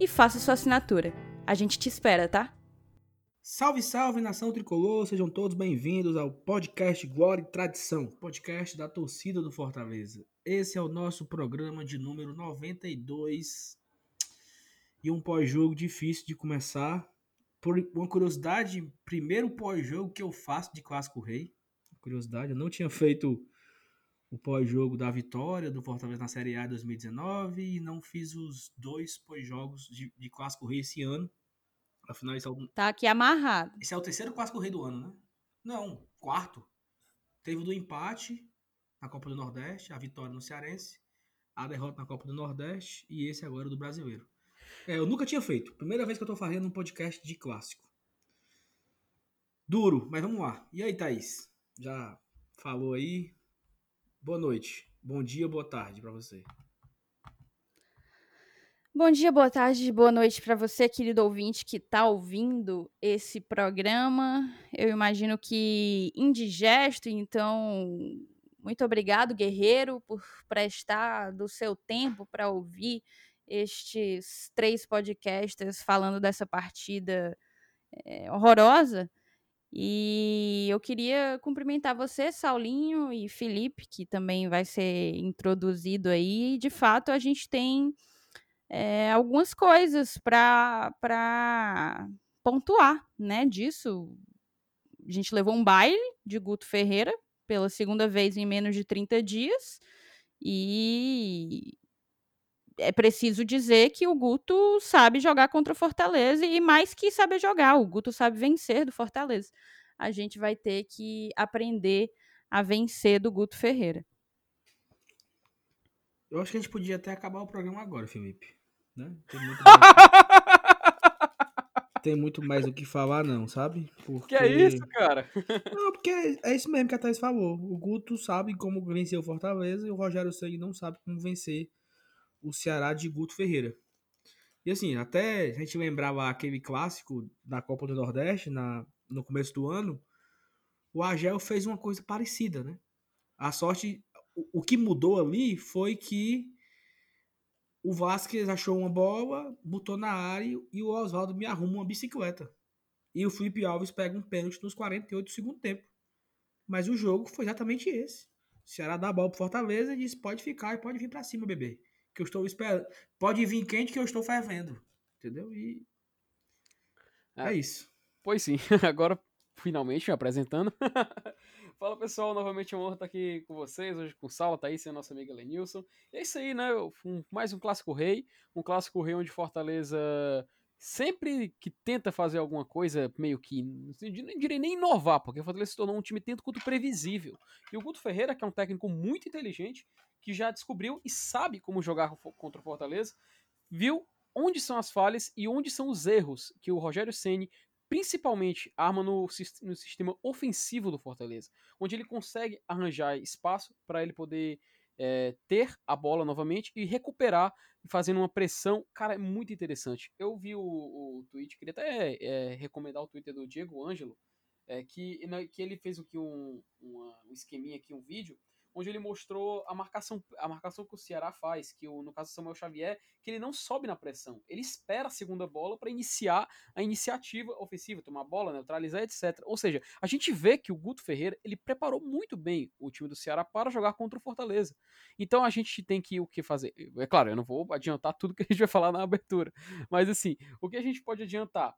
e faça sua assinatura. A gente te espera, tá? Salve, salve, nação tricolor! Sejam todos bem-vindos ao podcast Glória e Tradição, podcast da torcida do Fortaleza. Esse é o nosso programa de número 92 e um pós-jogo difícil de começar. Por uma curiosidade, primeiro pós-jogo que eu faço de Clássico Rei. Curiosidade, eu não tinha feito o pós-jogo da vitória do Fortaleza na Série A 2019 e não fiz os dois pós-jogos de, de Clássico Rei esse ano. Afinal, esse é o, Tá aqui amarrado. esse é o terceiro Clássico Rei do ano, né? Não, quarto. Teve o do empate na Copa do Nordeste, a vitória no Cearense, a derrota na Copa do Nordeste e esse agora do Brasileiro. É, eu nunca tinha feito. Primeira vez que eu tô fazendo um podcast de clássico. Duro, mas vamos lá. E aí, Thaís? Já falou aí? Boa noite. Bom dia, boa tarde pra você. Bom dia, boa tarde, boa noite para você, querido ouvinte que está ouvindo esse programa. Eu imagino que indigesto, então, muito obrigado, guerreiro, por prestar do seu tempo para ouvir estes três podcasters falando dessa partida eh, horrorosa. E eu queria cumprimentar você, Saulinho e Felipe, que também vai ser introduzido aí. De fato, a gente tem é, algumas coisas para pontuar, né, disso. A gente levou um baile de Guto Ferreira pela segunda vez em menos de 30 dias e é preciso dizer que o Guto sabe jogar contra o Fortaleza e mais que saber jogar, o Guto sabe vencer do Fortaleza. A gente vai ter que aprender a vencer do Guto Ferreira. Eu acho que a gente podia até acabar o programa agora, Felipe. Né? Tem, muito mais... Tem muito mais o que falar, não, sabe? Porque... Que é isso, cara? Não, porque é isso mesmo que a Thaís falou. O Guto sabe como vencer o Fortaleza e o Rogério Ceni não sabe como vencer o Ceará de Guto Ferreira. E assim, até a gente lembrava aquele clássico da Copa do Nordeste na, no começo do ano, o Agel fez uma coisa parecida, né? A sorte, o, o que mudou ali foi que o Vasquez achou uma bola, botou na área e o Oswaldo me arruma uma bicicleta. E o Felipe Alves pega um pênalti nos 48 do segundo tempo. Mas o jogo foi exatamente esse. O Ceará dá a bola pro Fortaleza e diz: pode ficar e pode vir para cima, bebê. Que eu estou esperando. Pode vir quente que eu estou fervendo. Entendeu? E. É, É. isso. Pois sim, agora finalmente me apresentando. Fala pessoal, novamente é uma honra estar aqui com vocês, hoje com o Saulo, Thaís e a nossa amiga Lenilson. E é isso aí, né? Um- mais um clássico rei, um clássico rei onde Fortaleza sempre que tenta fazer alguma coisa meio que, não direi nem inovar, porque Fortaleza se tornou um time tanto quanto previsível. E o Guto Ferreira, que é um técnico muito inteligente, que já descobriu e sabe como jogar contra o Fortaleza, viu onde são as falhas e onde são os erros que o Rogério Ceni principalmente arma no, no sistema ofensivo do Fortaleza, onde ele consegue arranjar espaço para ele poder é, ter a bola novamente e recuperar, fazendo uma pressão. Cara, é muito interessante. Eu vi o, o tweet, queria até é, recomendar o Twitter do Diego Ângelo, é, que, na- que ele fez aqui um, uma- um esqueminha aqui, um vídeo, onde ele mostrou a marcação, a marcação que o Ceará faz, que o, no caso Samuel Xavier, que ele não sobe na pressão, ele espera a segunda bola para iniciar a iniciativa ofensiva, tomar bola, neutralizar, etc. Ou seja, a gente vê que o Guto Ferreira, ele preparou muito bem o time do Ceará para jogar contra o Fortaleza. Então a gente tem que o que fazer? É claro, eu não vou adiantar tudo que a gente vai falar na abertura, mas assim, o que a gente pode adiantar?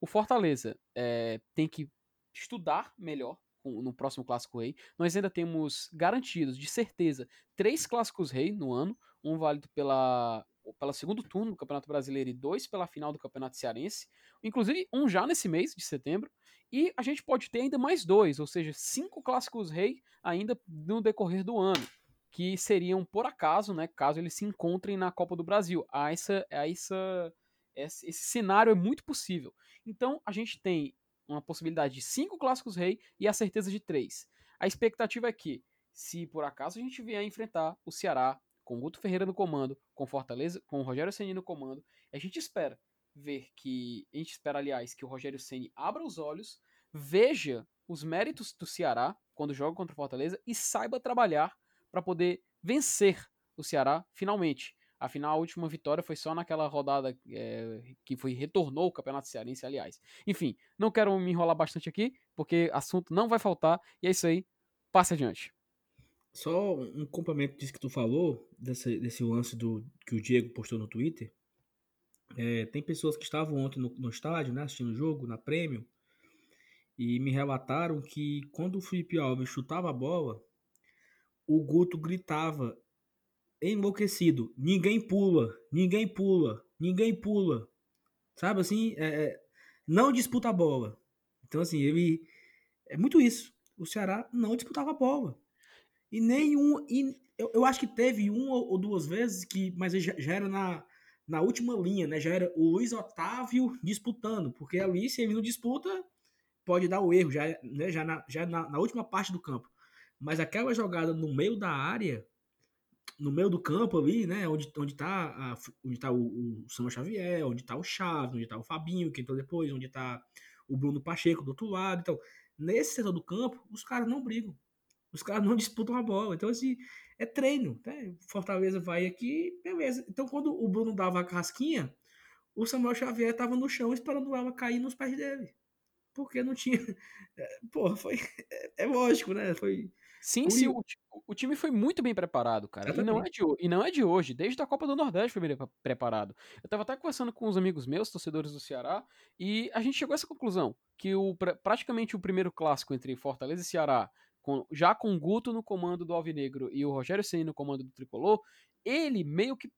O Fortaleza é, tem que estudar melhor no próximo Clássico Rei. Nós ainda temos garantidos, de certeza, três Clássicos Rei no ano, um válido pela, pela segundo turno do Campeonato Brasileiro e dois pela final do Campeonato Cearense, inclusive um já nesse mês de setembro, e a gente pode ter ainda mais dois, ou seja, cinco Clássicos Rei ainda no decorrer do ano que seriam por acaso, né, caso eles se encontrem na Copa do Brasil. Ah, essa, essa, esse, esse cenário é muito possível. Então a gente tem uma possibilidade de cinco clássicos rei e a certeza de três. A expectativa é que, se por acaso a gente vier enfrentar o Ceará com Guto Ferreira no comando, com Fortaleza, com o Rogério Ceni no comando, a gente espera ver que, a gente espera aliás que o Rogério Ceni abra os olhos, veja os méritos do Ceará quando joga contra o Fortaleza e saiba trabalhar para poder vencer o Ceará finalmente. Afinal, a última vitória foi só naquela rodada é, que foi retornou o Campeonato Cearense, aliás. Enfim, não quero me enrolar bastante aqui, porque assunto não vai faltar. E é isso aí. Passe adiante. Só um complemento disso que tu falou, desse, desse lance do que o Diego postou no Twitter. É, tem pessoas que estavam ontem no, no estádio, né, assistindo o jogo, na Prêmio, e me relataram que quando o Felipe Alves chutava a bola, o Guto gritava enlouquecido: ninguém pula, ninguém pula, ninguém pula. Sabe assim? É, é, não disputa a bola. Então, assim, ele. É muito isso. O Ceará não disputava a bola. E nenhum. E eu, eu acho que teve uma ou duas vezes que. Mas já, já era na, na última linha, né? Já era o Luiz Otávio disputando. Porque ali, se ele não disputa, pode dar o erro, já, né? já, na, já na, na última parte do campo. Mas aquela jogada no meio da área, no meio do campo ali, né? Onde, onde tá, a, onde tá o, o Samuel Xavier, onde tá o Chaves, onde tá o Fabinho, que entrou depois, onde tá o Bruno Pacheco do outro lado. Então, nesse setor do campo, os caras não brigam. Os caras não disputam a bola. Então, assim, é treino. Né? Fortaleza vai aqui, beleza. Então, quando o Bruno dava a casquinha, o Samuel Xavier estava no chão esperando ela cair nos pés dele. Porque não tinha. Porra, foi. É, é lógico, né? Foi Sim, sim, o, o, time foi muito bem preparado, cara. E não, é de, e não é de hoje, desde a Copa do Nordeste foi bem preparado. Eu tava até conversando com uns amigos meus, torcedores do Ceará, e a gente chegou a essa conclusão, que o, praticamente o primeiro clássico entre Fortaleza e Ceará, com, já com o Guto no comando do Alvinegro e o Rogério Ceni no comando do Tricolor, ele meio que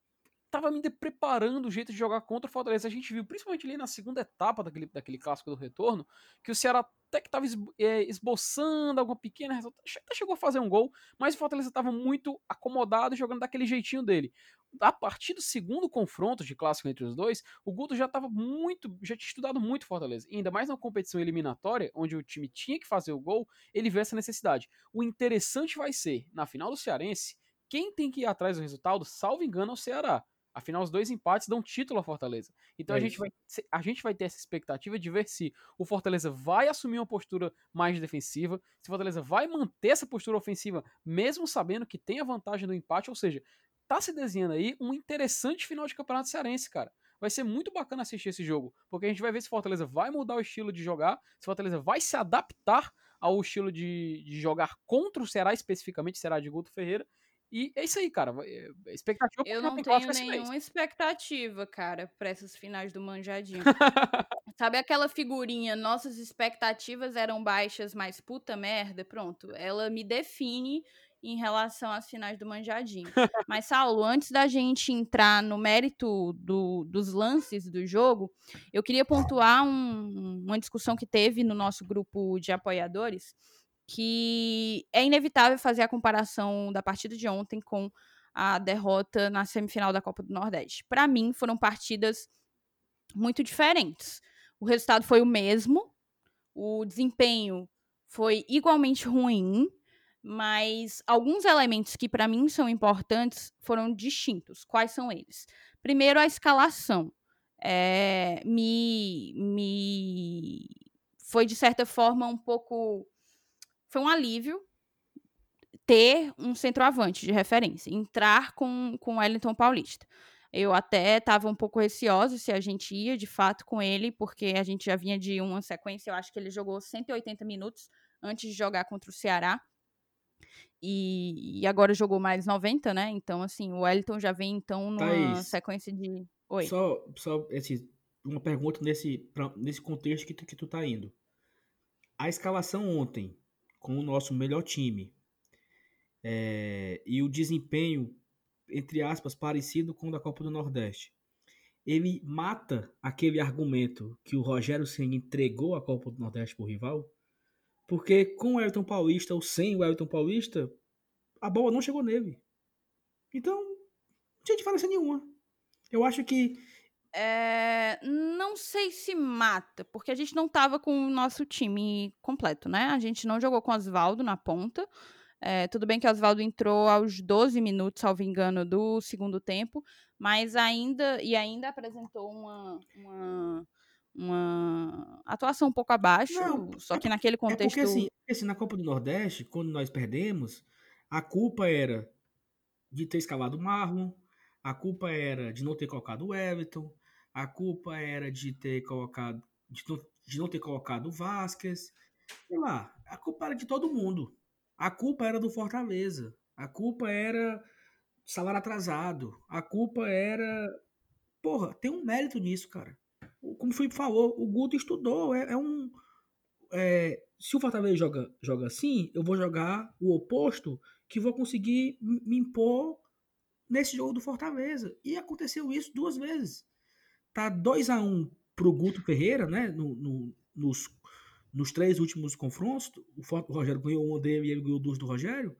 tava me preparando o jeito de jogar contra o Fortaleza. A gente viu, principalmente ali na segunda etapa daquele, daquele clássico do retorno, que o Ceará até que tava é, esboçando alguma pequena até chegou a fazer um gol, mas o Fortaleza estava muito acomodado jogando daquele jeitinho dele. A partir do segundo confronto de clássico entre os dois, o Guto já estava muito, já tinha estudado muito Fortaleza, e ainda mais na competição eliminatória, onde o time tinha que fazer o gol, ele vê essa necessidade. O interessante vai ser, na final do Cearense, quem tem que ir atrás do resultado, salvo engano, é o Ceará. Afinal, os dois empates dão título à Fortaleza. Então é a, gente vai, a gente vai ter essa expectativa de ver se o Fortaleza vai assumir uma postura mais defensiva, se o Fortaleza vai manter essa postura ofensiva, mesmo sabendo que tem a vantagem do empate. Ou seja, tá se desenhando aí um interessante final de campeonato cearense, cara. Vai ser muito bacana assistir esse jogo, porque a gente vai ver se Fortaleza vai mudar o estilo de jogar, se Fortaleza vai se adaptar ao estilo de, de jogar contra o Ceará, especificamente Ceará de Guto Ferreira, e é isso aí, cara. Eh, expectativa Eu não tenho nenhuma expectativa, cara, pra essas finais do Manjadinho. Sabe aquela figurinha, nossas expectativas eram baixas, mas puta merda? Pronto, ela me define em relação às finais do Manjadinho. Mas, Saulo, antes da gente entrar no mérito do, dos lances do jogo, eu queria pontuar um, uma discussão que teve no nosso grupo de apoiadores que é inevitável fazer a comparação da partida de ontem com a derrota na semifinal da Copa do Nordeste. Para mim, foram partidas muito diferentes. O resultado foi o mesmo, o desempenho foi igualmente ruim, mas alguns elementos que para mim são importantes foram distintos. Quais são eles? Primeiro, a escalação. É, me, me foi, de certa forma, um pouco foi um alívio ter um centroavante de referência, entrar com, com o Wellington Paulista. Eu até estava um pouco receosa se a gente ia de fato com ele, porque a gente já vinha de uma sequência, eu acho que ele jogou 180 minutos antes de jogar contra o Ceará. E, e agora jogou mais 90, né? Então, assim, o Wellington já vem então numa Thaís, sequência de. Oi. Só, só esse, uma pergunta nesse, pra, nesse contexto que tu, que tu tá indo. A escalação ontem com o nosso melhor time é, e o desempenho, entre aspas, parecido com o da Copa do Nordeste, ele mata aquele argumento que o Rogério Senna entregou a Copa do Nordeste para o rival, porque com o Elton Paulista ou sem o Elton Paulista, a bola não chegou nele. Então, não tinha diferença nenhuma. Eu acho que é, não sei se mata, porque a gente não tava com o nosso time completo, né? A gente não jogou com o Oswaldo na ponta. É, tudo bem que o Oswaldo entrou aos 12 minutos, salvo engano, do segundo tempo, mas ainda e ainda apresentou uma, uma, uma atuação um pouco abaixo, não, só que naquele contexto. É porque assim, assim, na Copa do Nordeste, quando nós perdemos, a culpa era de ter escalado o Marlon, a culpa era de não ter colocado o Everton, a culpa era de ter colocado. de não, de não ter colocado o Vasquez. Sei lá, a culpa era de todo mundo. A culpa era do Fortaleza. A culpa era salário atrasado. A culpa era. Porra, tem um mérito nisso, cara. Como o Felipe falou, o Guto estudou. É, é um. É, se o Fortaleza joga, joga assim, eu vou jogar o oposto, que vou conseguir me impor nesse jogo do Fortaleza. E aconteceu isso duas vezes. Tá 2 a 1 um pro Guto Ferreira, né? No, no, nos nos três últimos confrontos, o Rogério ganhou um dele e ele ganhou duas do Rogério,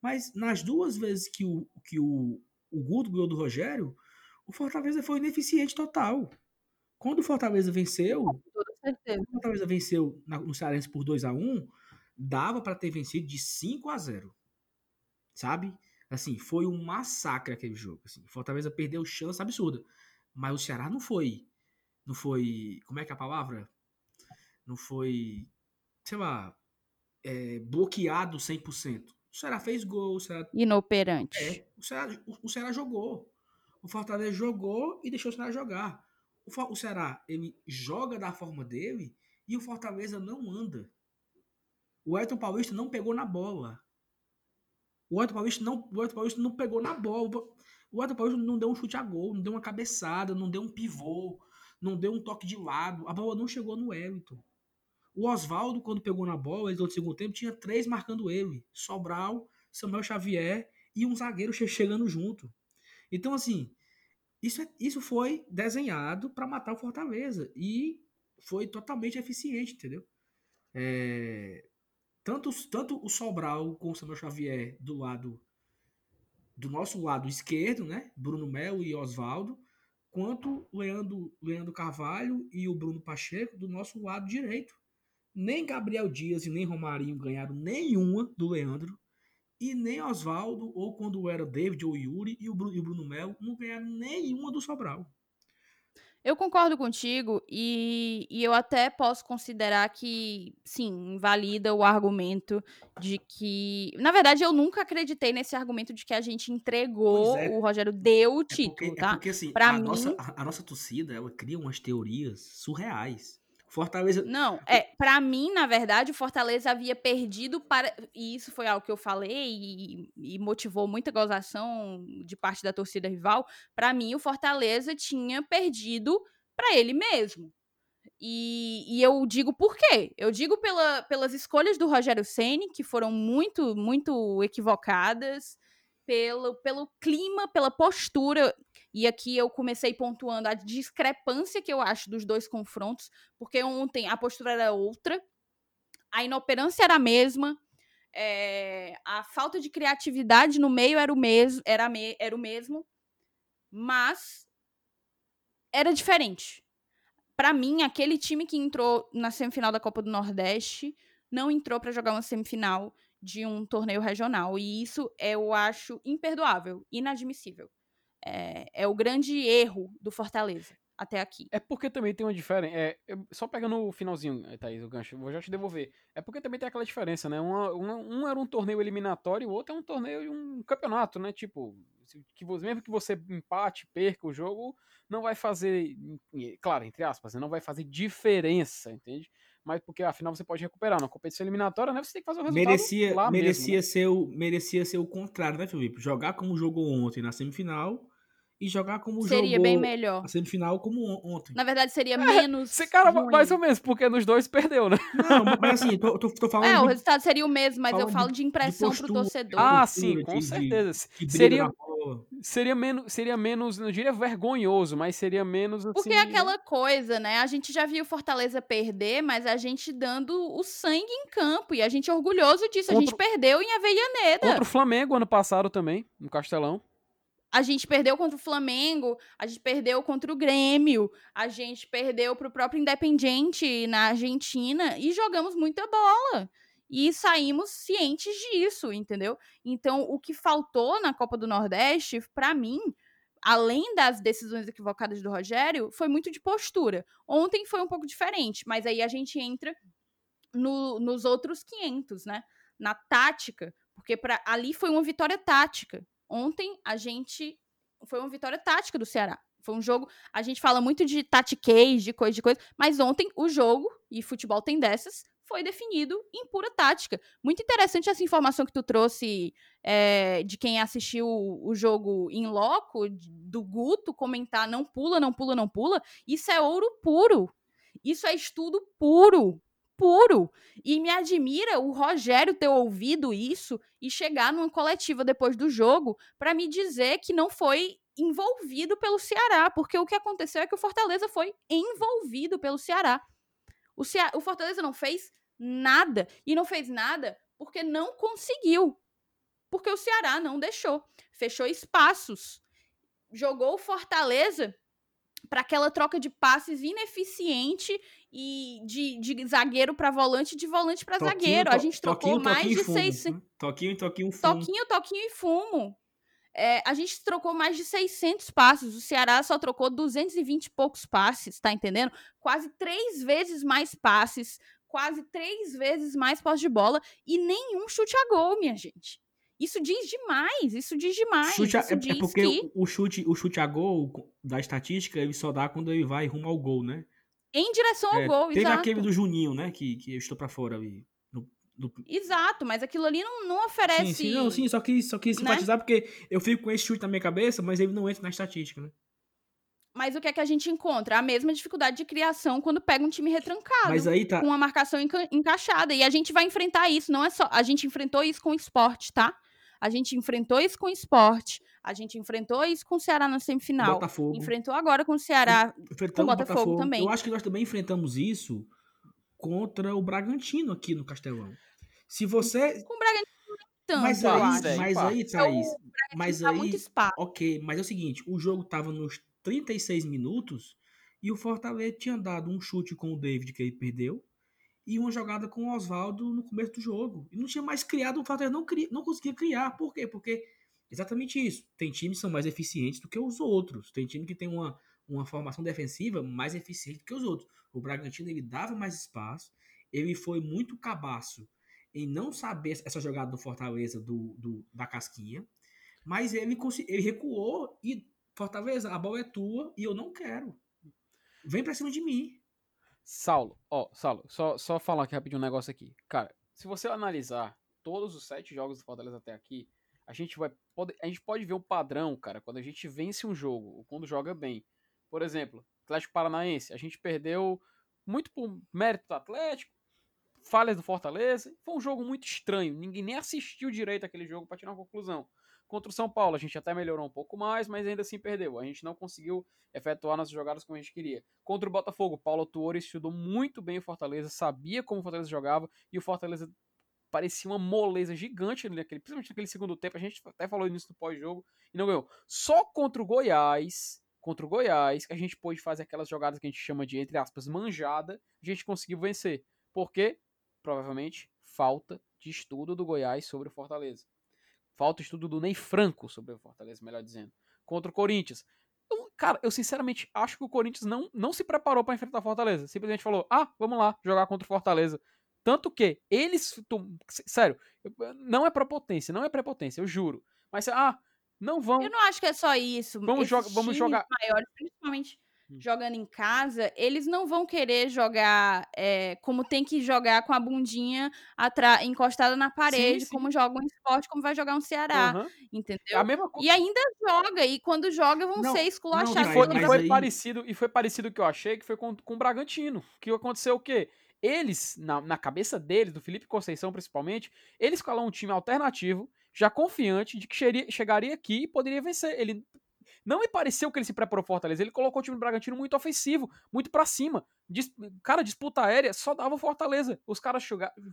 mas nas duas vezes que o, que o, o Guto ganhou do Rogério, o Fortaleza foi ineficiente total. Quando o Fortaleza venceu, quando o Fortaleza venceu na, no Cearense por 2 a 1 dava para ter vencido de 5 a 0 Sabe? Assim, foi um massacre aquele jogo. Assim. Fortaleza perdeu chance absurda. Mas o Ceará não foi. Não foi. Como é que é a palavra? não foi, sei lá, é, bloqueado 100%. O Ceará fez gol. O Ceará, Inoperante. É, o, Ceará, o, o Ceará jogou. O Fortaleza jogou e deixou o Ceará jogar. O, o Ceará, ele joga da forma dele e o Fortaleza não anda. O Elton Paulista não pegou na bola. O Elton Paulista não, o Elton Paulista não pegou na bola. O Paulista não deu um chute a gol, não deu uma cabeçada, não deu um pivô, não deu um toque de lado. A bola não chegou no Everton. O Oswaldo, quando pegou na bola, ele no segundo tempo, tinha três marcando ele: Sobral, Samuel Xavier e um zagueiro chegando junto. Então, assim, isso, é, isso foi desenhado para matar o Fortaleza e foi totalmente eficiente, entendeu? É, tanto, tanto o Sobral com o Samuel Xavier do lado do nosso lado esquerdo, né? Bruno Melo e Oswaldo, quanto Leandro, Leandro Carvalho e o Bruno Pacheco do nosso lado direito. Nem Gabriel Dias e nem Romarinho ganharam nenhuma do Leandro. E nem Oswaldo, ou quando era David ou Yuri, e o Bruno, e o Bruno Melo, não ganharam nenhuma do Sobral. Eu concordo contigo e, e, eu até posso considerar que, sim, invalida o argumento de que. Na verdade, eu nunca acreditei nesse argumento de que a gente entregou, é. o Rogério deu o título, é porque, tá? É porque, assim, pra a, mim... nossa, a, a nossa torcida, ela cria umas teorias surreais. Fortaleza. Não, é, para mim, na verdade, o Fortaleza havia perdido para. E isso foi algo que eu falei e, e motivou muita gozação de parte da torcida rival. Para mim, o Fortaleza tinha perdido para ele mesmo. E, e, eu digo por quê? Eu digo pela, pelas escolhas do Rogério Ceni que foram muito, muito equivocadas, pelo, pelo clima, pela postura. E aqui eu comecei pontuando a discrepância que eu acho dos dois confrontos, porque ontem a postura era outra, a inoperância era a mesma, é, a falta de criatividade no meio era o mesmo, era, me, era o mesmo, mas era diferente. Para mim, aquele time que entrou na semifinal da Copa do Nordeste não entrou para jogar uma semifinal de um torneio regional. E isso eu acho imperdoável, inadmissível. É, é o grande erro do Fortaleza até aqui. É porque também tem uma diferença. É, só pegando o finalzinho, eh, Thaís, o gancho, vou já te devolver. É porque também tem aquela diferença, né? Uma, uma, um era um torneio eliminatório, o outro é um torneio, um campeonato, né? Tipo, que você, mesmo que você empate, perca o jogo, não vai fazer, claro, entre aspas, né? não vai fazer diferença, entende? mas porque afinal você pode recuperar. Na competição eliminatória, né, você tem que fazer o resultado merecia, lá merecia mesmo, né? ser o Merecia ser o contrário, né, Felipe? Jogar como jogou ontem na semifinal e jogar como Seria jogou bem melhor. a semifinal como on- ontem. Na verdade, seria menos. Esse cara, ruim. mais ou menos, porque nos dois perdeu, né? Não, mas assim, tô, tô, tô falando É, o de- resultado seria o mesmo, mas eu falando de- falo de impressão pro postura, torcedor. Ah, postura, sim, de- com de- certeza. Seria, seria, menos, seria menos, não diria vergonhoso, mas seria menos assim. Porque é aquela coisa, né? A gente já viu Fortaleza perder, mas a gente dando o sangue em campo. E a gente é orgulhoso disso. A gente Contra- perdeu em Aveianeda. Contra o Flamengo ano passado também, no Castelão. A gente perdeu contra o Flamengo, a gente perdeu contra o Grêmio, a gente perdeu pro próprio Independiente na Argentina e jogamos muita bola. E saímos cientes disso, entendeu? Então, o que faltou na Copa do Nordeste, pra mim, além das decisões equivocadas do Rogério, foi muito de postura. Ontem foi um pouco diferente, mas aí a gente entra no- nos outros 500, né? Na tática, porque pra, ali foi uma vitória tática. Ontem a gente foi uma vitória tática do Ceará. Foi um jogo. A gente fala muito de tatiquez, de coisa, de coisa, mas ontem o jogo, e futebol tem dessas, foi definido em pura tática. Muito interessante essa informação que tu trouxe é, de quem assistiu o, jogo em loco, do Guto, comentar não pula, não pula, não pula. Isso é ouro puro. Isso é estudo puro. Puro. E me admira o Rogério ter ouvido isso e chegar numa coletiva depois do jogo para me dizer que não foi envolvido pelo Ceará, porque o que aconteceu é que o Fortaleza foi envolvido pelo Ceará. O, Cea- o Fortaleza não fez nada e não fez nada porque não conseguiu. Porque o Ceará não deixou, fechou espaços, jogou o Fortaleza para aquela troca de passes ineficiente e de, de zagueiro para volante, de volante para zagueiro. A gente trocou toquinho, mais toquinho de e fumo, 600? Toquinho, toquinho, fumo. Toquinho, toquinho e fumo. É, a gente trocou mais de 600 passes. O Ceará só trocou 220 e poucos passes, tá entendendo? Quase três vezes mais passes, quase três vezes mais posse de bola e nenhum chute a gol, minha gente. Isso diz demais, isso diz demais. Chute a- isso é, diz é porque que o, chute, o chute a gol da estatística ele só dá quando ele vai rumo ao gol, né? em direção ao É, gol, teve exato. aquele do Juninho, né? Que, que eu estou pra fora ali. No, no- Exato, mas aquilo ali não, não oferece. Sim, sim, não, sim, só quis, só quis né? simpatizar porque eu fico com esse chute na minha cabeça, mas ele não entra na estatística, né? Mas o que é que a gente encontra? A mesma dificuldade de criação quando pega um time retrancado. Mas aí tá. com uma marcação enca- encaixada. E a gente vai enfrentar isso, não é só. A gente enfrentou isso com o esporte, tá? A gente enfrentou isso com o esporte. A gente enfrentou isso com o Ceará na semifinal. Botafogo. Enfrentou agora com o Ceará. Enfrentamos o Botafogo Botafogo também. Eu acho que nós também enfrentamos isso contra o Bragantino aqui no Castelão. Se você. Com o Bragantino nem tanto, Mas aí, acho. é, mas pá. aí, É Thaís. Mas Dá aí. muito espaço. Ok, mas é o seguinte: o jogo tava nos 36 minutos e o Fortaleza tinha dado um chute com o David que ele perdeu e uma jogada com o Oswaldo no começo do jogo. E não tinha mais criado, o Fortaleza não, cria, não conseguia criar. Por quê? Porque exatamente isso. Tem times que são mais eficientes do que os outros. Tem time que tem uma, uma formação defensiva mais eficiente do que os outros. O Bragantino ele dava mais espaço, ele foi muito cabaço em não saber essa jogada do Fortaleza do, do- da casquinha, mas ele, ele recuou e Fortaleza, a bola é tua e eu não quero. Vem pra cima de mim. Saulo, ó, Saulo, só, só falar aqui rapidinho um negócio aqui. Cara, se você analisar todos os sete jogos do Fortaleza até aqui, a gente vai pode, a gente pode ver um padrão, cara, quando a gente vence um jogo, ou quando joga bem. Por exemplo, Atlético Paranaense, a gente perdeu muito por mérito do Atlético, falhas do Fortaleza. Foi um jogo muito estranho, ninguém nem assistiu direito aquele jogo pra tirar uma conclusão. Contra o São Paulo, a gente até melhorou um pouco mais, mas ainda assim perdeu. A gente não conseguiu efetuar nossas jogadas como a gente queria. Contra o Botafogo, Paulo Tuori estudou muito bem o Fortaleza, sabia como o Fortaleza jogava e o Fortaleza parecia uma moleza gigante naquele, principalmente naquele segundo tempo. A gente até falou nisso no pós-jogo e não ganhou. Só contra o Goiás, contra o Goiás, que a gente pôde fazer aquelas jogadas que a gente chama de, entre aspas, manjada, a gente conseguiu vencer. Por quê? Provavelmente falta de estudo do Goiás sobre o Fortaleza. Falta estudo do Ney Franco sobre o Fortaleza, melhor dizendo. Contra o Corinthians. Cara, eu sinceramente acho que o Corinthians não, não se preparou para enfrentar o Fortaleza. Simplesmente falou: ah, vamos lá, jogar contra o Fortaleza. Tanto que eles. Sério, não é prepotência, não é prepotência, eu juro. Mas, ah, não vão. Eu não acho que é só isso. Vamos joga- vamos jogar- maiores, principalmente, jogando em casa, eles não vão querer jogar é, como tem que jogar com a bundinha encostada na parede, sim, sim. como joga um esporte, como vai jogar um Ceará, uhum. entendeu? A mesma coisa. E ainda joga, e quando joga vão não, ser esculachados. Não, e foi, e foi aí... parecido, e foi parecido que eu achei que foi com, com o Bragantino, que aconteceu o quê? Eles, na, na cabeça deles, do Felipe Conceição principalmente, eles escalaram um time alternativo, já confiante de que chegaria aqui e poderia vencer. Ele não me pareceu que ele se preparou Fortaleza. Ele colocou o time do Bragantino muito ofensivo, muito para cima. Dis cara, disputa aérea só dava Fortaleza. Os caras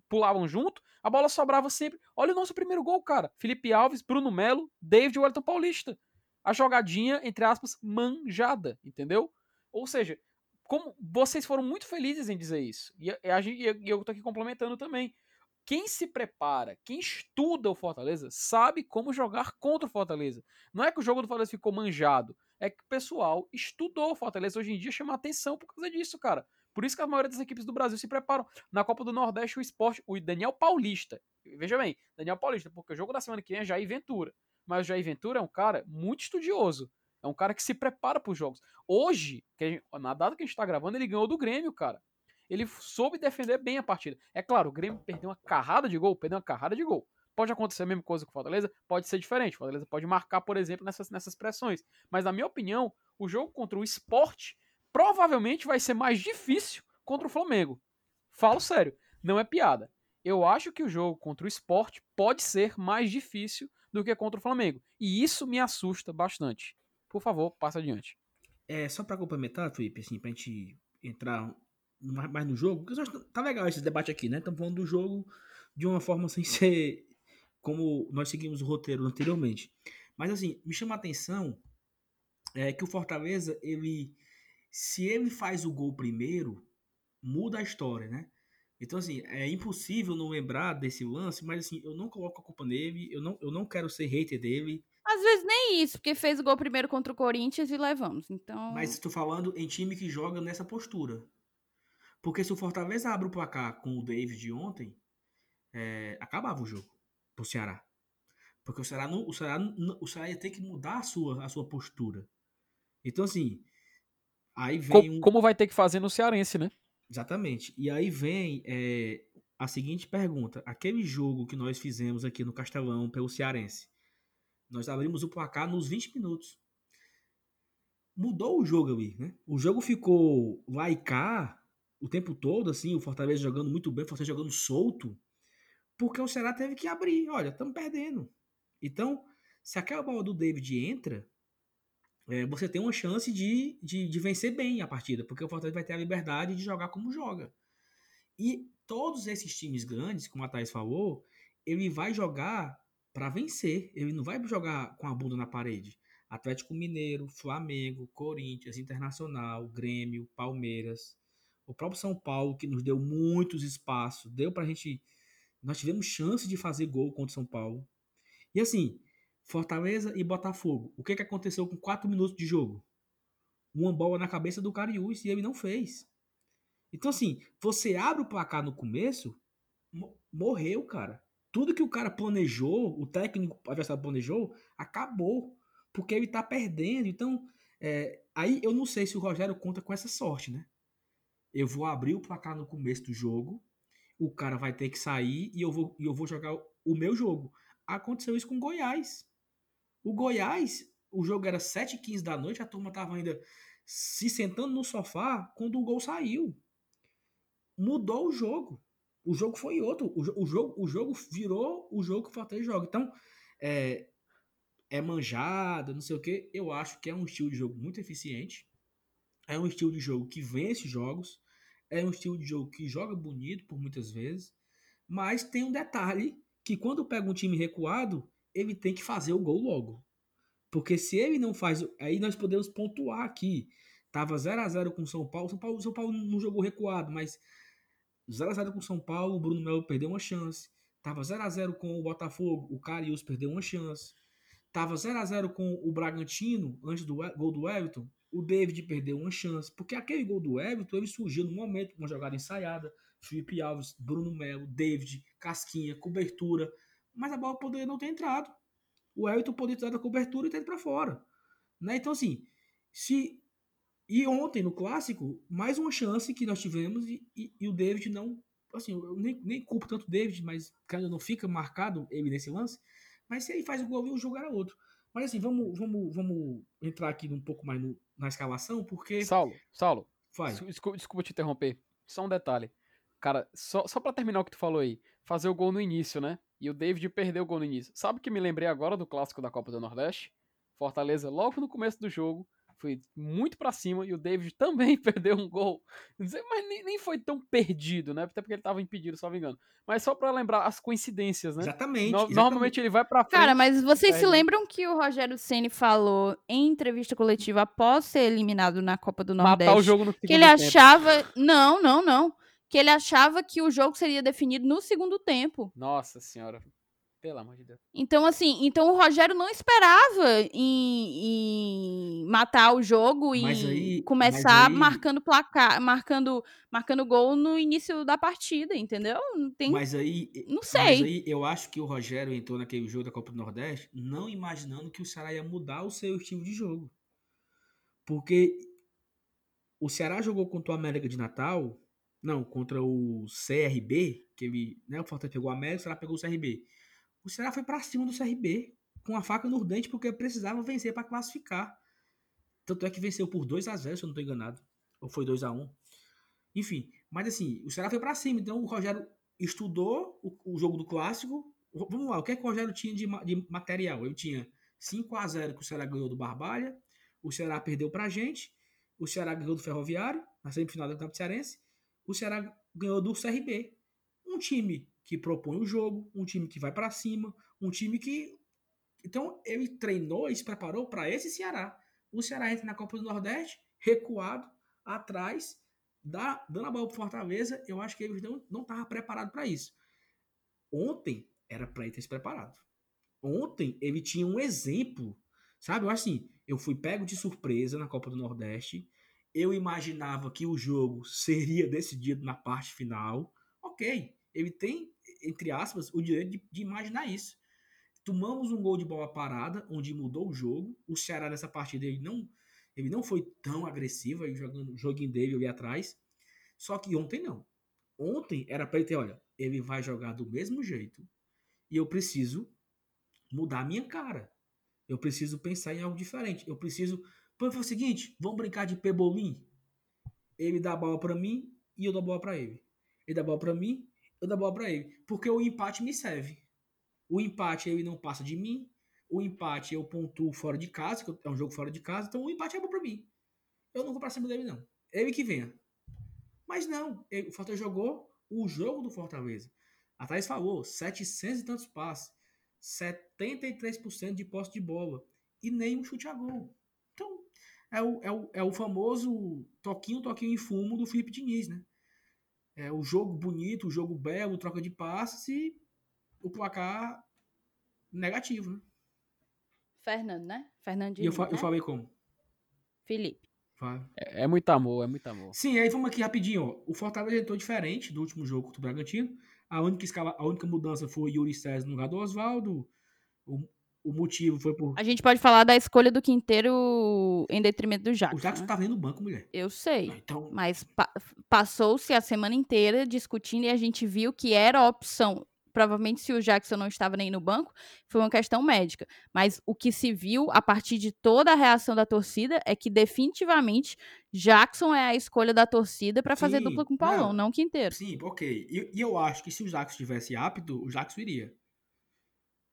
pulavam junto, a bola sobrava sempre. Olha o nosso primeiro gol, cara. Felipe Alves, Bruno Melo, David Wellington Paulista. A jogadinha, entre aspas, manjada, entendeu? Ou seja, como vocês foram muito felizes em dizer isso. E eu tô aqui complementando também. Quem se prepara, quem estuda o Fortaleza, sabe como jogar contra o Fortaleza. Não é que o jogo do Fortaleza ficou manjado, é que o pessoal estudou o Fortaleza hoje em dia, chama atenção por causa disso, cara. Por isso que a maioria das equipes do Brasil se preparam. Na Copa do Nordeste, o esporte, o Daniel Paulista. Veja bem, Daniel Paulista, porque o jogo da semana que vem é Jair Ventura. Mas o Jair Ventura é um cara muito estudioso. É um cara que se prepara para os jogos. Hoje, na data que a gente está gravando, ele ganhou do Grêmio, cara ele soube defender bem a partida. É claro, o Grêmio perdeu uma carrada de gol, perdeu uma carrada de gol. Pode acontecer a mesma coisa com o Fortaleza, pode ser diferente. O Fortaleza pode marcar, por exemplo, nessas, nessas pressões. Mas, na minha opinião, o jogo contra o esporte provavelmente vai ser mais difícil contra o Flamengo. Falo sério, não é piada. Eu acho que o jogo contra o esporte pode ser mais difícil do que contra o Flamengo. E isso me assusta bastante. Por favor, passa adiante. É, só para complementar, Felipe, assim, pra gente entrar mais no jogo, porque tá legal esse debate aqui, né? Estamos falando do jogo de uma forma sem ser como nós seguimos o roteiro anteriormente. Mas assim, me chama a atenção é que o Fortaleza, ele se ele faz o gol primeiro, muda a história, né? Então, assim, é impossível não lembrar desse lance, mas assim, eu não coloco a culpa nele, eu não, eu não quero ser hater dele. Às vezes nem isso, porque fez o gol primeiro contra o Corinthians e levamos. Então. Mas estou falando em time que joga nessa postura. Porque se o Fortaleza abre o placar com o David ontem, é, acabava o jogo pro Ceará. Porque o Ceará, não, o, Ceará, o Ceará ia ter que mudar a sua, a sua postura. Então, assim, aí vem. Como, um... como vai ter que fazer no Cearense, né? Exatamente. E aí vem é, a seguinte pergunta: aquele jogo que nós fizemos aqui no Castelão pelo Cearense, nós abrimos o placar nos 20 minutos. Mudou o jogo ali, né? O jogo ficou lá e cá o tempo todo, assim, o Fortaleza jogando muito bem, o Fortaleza jogando solto, porque o Ceará teve que abrir. Olha, estamos perdendo. Então, se aquela bola do David entra, é, você tem uma chance de, de, de, vencer bem a partida, porque o Fortaleza vai ter a liberdade de jogar como joga. E todos esses times grandes, como a Thais falou, ele vai jogar para vencer. Ele não vai jogar com a bunda na parede. Atlético Mineiro, Flamengo, Corinthians, Internacional, Grêmio, Palmeiras, o próprio São Paulo, que nos deu muitos espaços, deu pra gente. Nós tivemos chance de fazer gol contra o São Paulo. E assim, Fortaleza e Botafogo. O que, que aconteceu com 4 minutos de jogo? Uma bola na cabeça do Cariús e ele não fez. Então, assim, você abre o placar no começo, morreu, cara. Tudo que o cara planejou, o técnico adversário planejou, acabou. Porque ele tá perdendo. Então, é, aí eu não sei se o Rogério conta com essa sorte, né? Eu vou abrir o placar no começo do jogo, o cara vai ter que sair e eu vou, e eu vou jogar o meu jogo. Aconteceu isso com o Goiás. O Goiás, o jogo era 7h15 da noite, a turma tava ainda se sentando no sofá quando o gol saiu. Mudou o jogo. O jogo foi outro. O, o jogo, o jogo virou o jogo que o Fortaleza joga. Então, é, é manjada, não sei o que. Eu acho que é um estilo de jogo muito eficiente. É um estilo de jogo que vence jogos. É um estilo de jogo que joga bonito por muitas vezes, mas tem um detalhe que quando pega um time recuado, ele tem que fazer o gol logo. Porque se ele não faz, aí nós podemos pontuar aqui. Tava 0 a 0 com São Paulo. São Paulo, São Paulo não jogou recuado, mas 0 a 0 com São Paulo, o Bruno Melo perdeu uma chance. Tava 0 a 0 com o Botafogo, o Carius perdeu uma chance. Tava 0 a 0 com o Bragantino antes do gol do Everton, o David perdeu uma chance, porque aquele gol do Everton ele surgiu no momento, uma jogada ensaiada, Felipe Alves, Bruno Melo, David, Casquinha, cobertura, mas a bola poderia não ter entrado. O Everton poderia ter dado a cobertura e ter ido para fora. Né? Então, assim, se E ontem, no clássico, mais uma chance que nós tivemos e, e, e o David não. Assim, eu nem, nem culpo tanto o David, mas cara, não fica marcado ele nesse lance. Mas se ele faz o gol, o jogo era outro. Mas assim, vamos, vamos, vamos entrar aqui um pouco mais no, na escalação, porque. Saulo, Saulo, Faz. desculpa, desculpa te interromper. Só um detalhe. Cara, só, só pra terminar o que tu falou aí, fazer o gol no início, né? E o David perdeu o gol no início. Sabe que me lembrei agora do clássico da Copa do Nordeste? Fortaleza, logo no começo do jogo, foi muito para cima e o David também perdeu um gol. Mas nem, nem foi tão perdido, né? Até porque ele tava impedido, só me engano. Mas só para lembrar as coincidências, né? Exatamente, No- exatamente. Normalmente ele vai pra frente. Cara, mas vocês se lembram que o Rogério Ceni falou em entrevista coletiva após ser eliminado na Copa do matar Nordeste o jogo no segundo que ele tempo. achava, não, não, não, que ele achava que o jogo seria definido no segundo tempo. Nossa senhora. Pelo amor de Deus. Então, assim, então o Rogério não esperava em, em matar o jogo e Mas aí- começar mas aí- marcando placar, marcando, marcando gol no início da partida, entendeu? Tem. Mas aí, Não mas sei. aí eu acho que o Rogério entrou naquele jogo da Copa do Nordeste não imaginando que o Ceará ia mudar o seu estilo de jogo. Porque o Ceará jogou contra o América de Natal, não, contra o CRB, que ele, né, o Fortaleza pegou o América, o Ceará pegou o CRB. O Ceará foi pra cima do CRB com a faca no dente porque precisava vencer para classificar. Tanto é que venceu por 2 a 0 se eu não tô enganado. Ou foi 2 a 1 Enfim, mas assim, o Ceará foi pra cima. Então o Rogério estudou o, o jogo do clássico. Vamos lá, o que, é que o Rogério tinha de, de material? Eu tinha 5 a 0 que o Ceará ganhou do Barbalha. O Ceará perdeu pra gente. O Ceará ganhou do Ferroviário, na semifinal do Campeonato Cearense. O Ceará ganhou do CRB. Um time que propõe o jogo, um time que vai pra cima, um time que. Então ele treinou e se preparou para esse Ceará. O Ceará entra na Copa do Nordeste, recuado, atrás, dá, dando a bola pro Fortaleza. Eu acho que eles não estavam preparados para isso. Ontem era para ele ter se preparado. Ontem ele tinha um exemplo, sabe? Eu assim, eu fui pego de surpresa na Copa do Nordeste. Eu imaginava que o jogo seria decidido na parte final. Ok, ele tem, entre aspas, o direito de, de imaginar isso. Tomamos um gol de bola parada, onde mudou o jogo. O Ceará nessa partida ele não, ele não foi tão agressivo, aí jogando o joguinho dele ali atrás. Só que ontem não. Ontem era para ele ter, olha, ele vai jogar do mesmo jeito e eu preciso mudar a minha cara. Eu preciso pensar em algo diferente. Eu preciso. Pô, foi o seguinte, vamos brincar de pebolim. Ele dá a bola para mim e eu dou a bola para ele. Ele dá a bola para mim, eu dou bola para ele, porque o empate me serve. O empate ele não passa de mim. O empate eu pontuo fora de casa, que é um jogo fora de casa, então o empate é bom para mim. Eu não vou para cima dele não. Ele que venha. Mas não, ele- o Fortaleza jogou o jogo do Fortaleza. A Thaís falou, 700 e tantos passes, 73% de posse de bola e nem um chute a gol. Então, é o, é o, é o famoso toquinho, toquinho em fumo do Felipe Diniz, né? É o jogo bonito, o jogo belo, troca de passes e o placar negativo, né? Fernando, né? Fernando E eu, fa- eu né? falei como? Felipe. Fala. É, é muito amor, é muito amor. Sim, aí vamos aqui rapidinho. Ó. O Fortaleza entrou diferente do último jogo contra o Bragantino. A única, escala, a única mudança foi Yuri César no lugar do Oswaldo. O, o motivo foi por. A gente pode falar da escolha do Quinteiro em detrimento do Jackson. O Jackson né? tava nem no banco, mulher. Eu sei. Então, Mas pa- passou-se a semana inteira discutindo e a gente viu que era a opção. Provavelmente, se o Jackson não estava nem no banco, foi uma questão médica. Mas o que se viu a partir de toda a reação da torcida é que definitivamente Jackson é a escolha da torcida para fazer Sim, dupla com o Paulão, não. não Quinteiro. sim, ok. E, e eu acho que se o Jackson estivesse apto, o Jackson iria.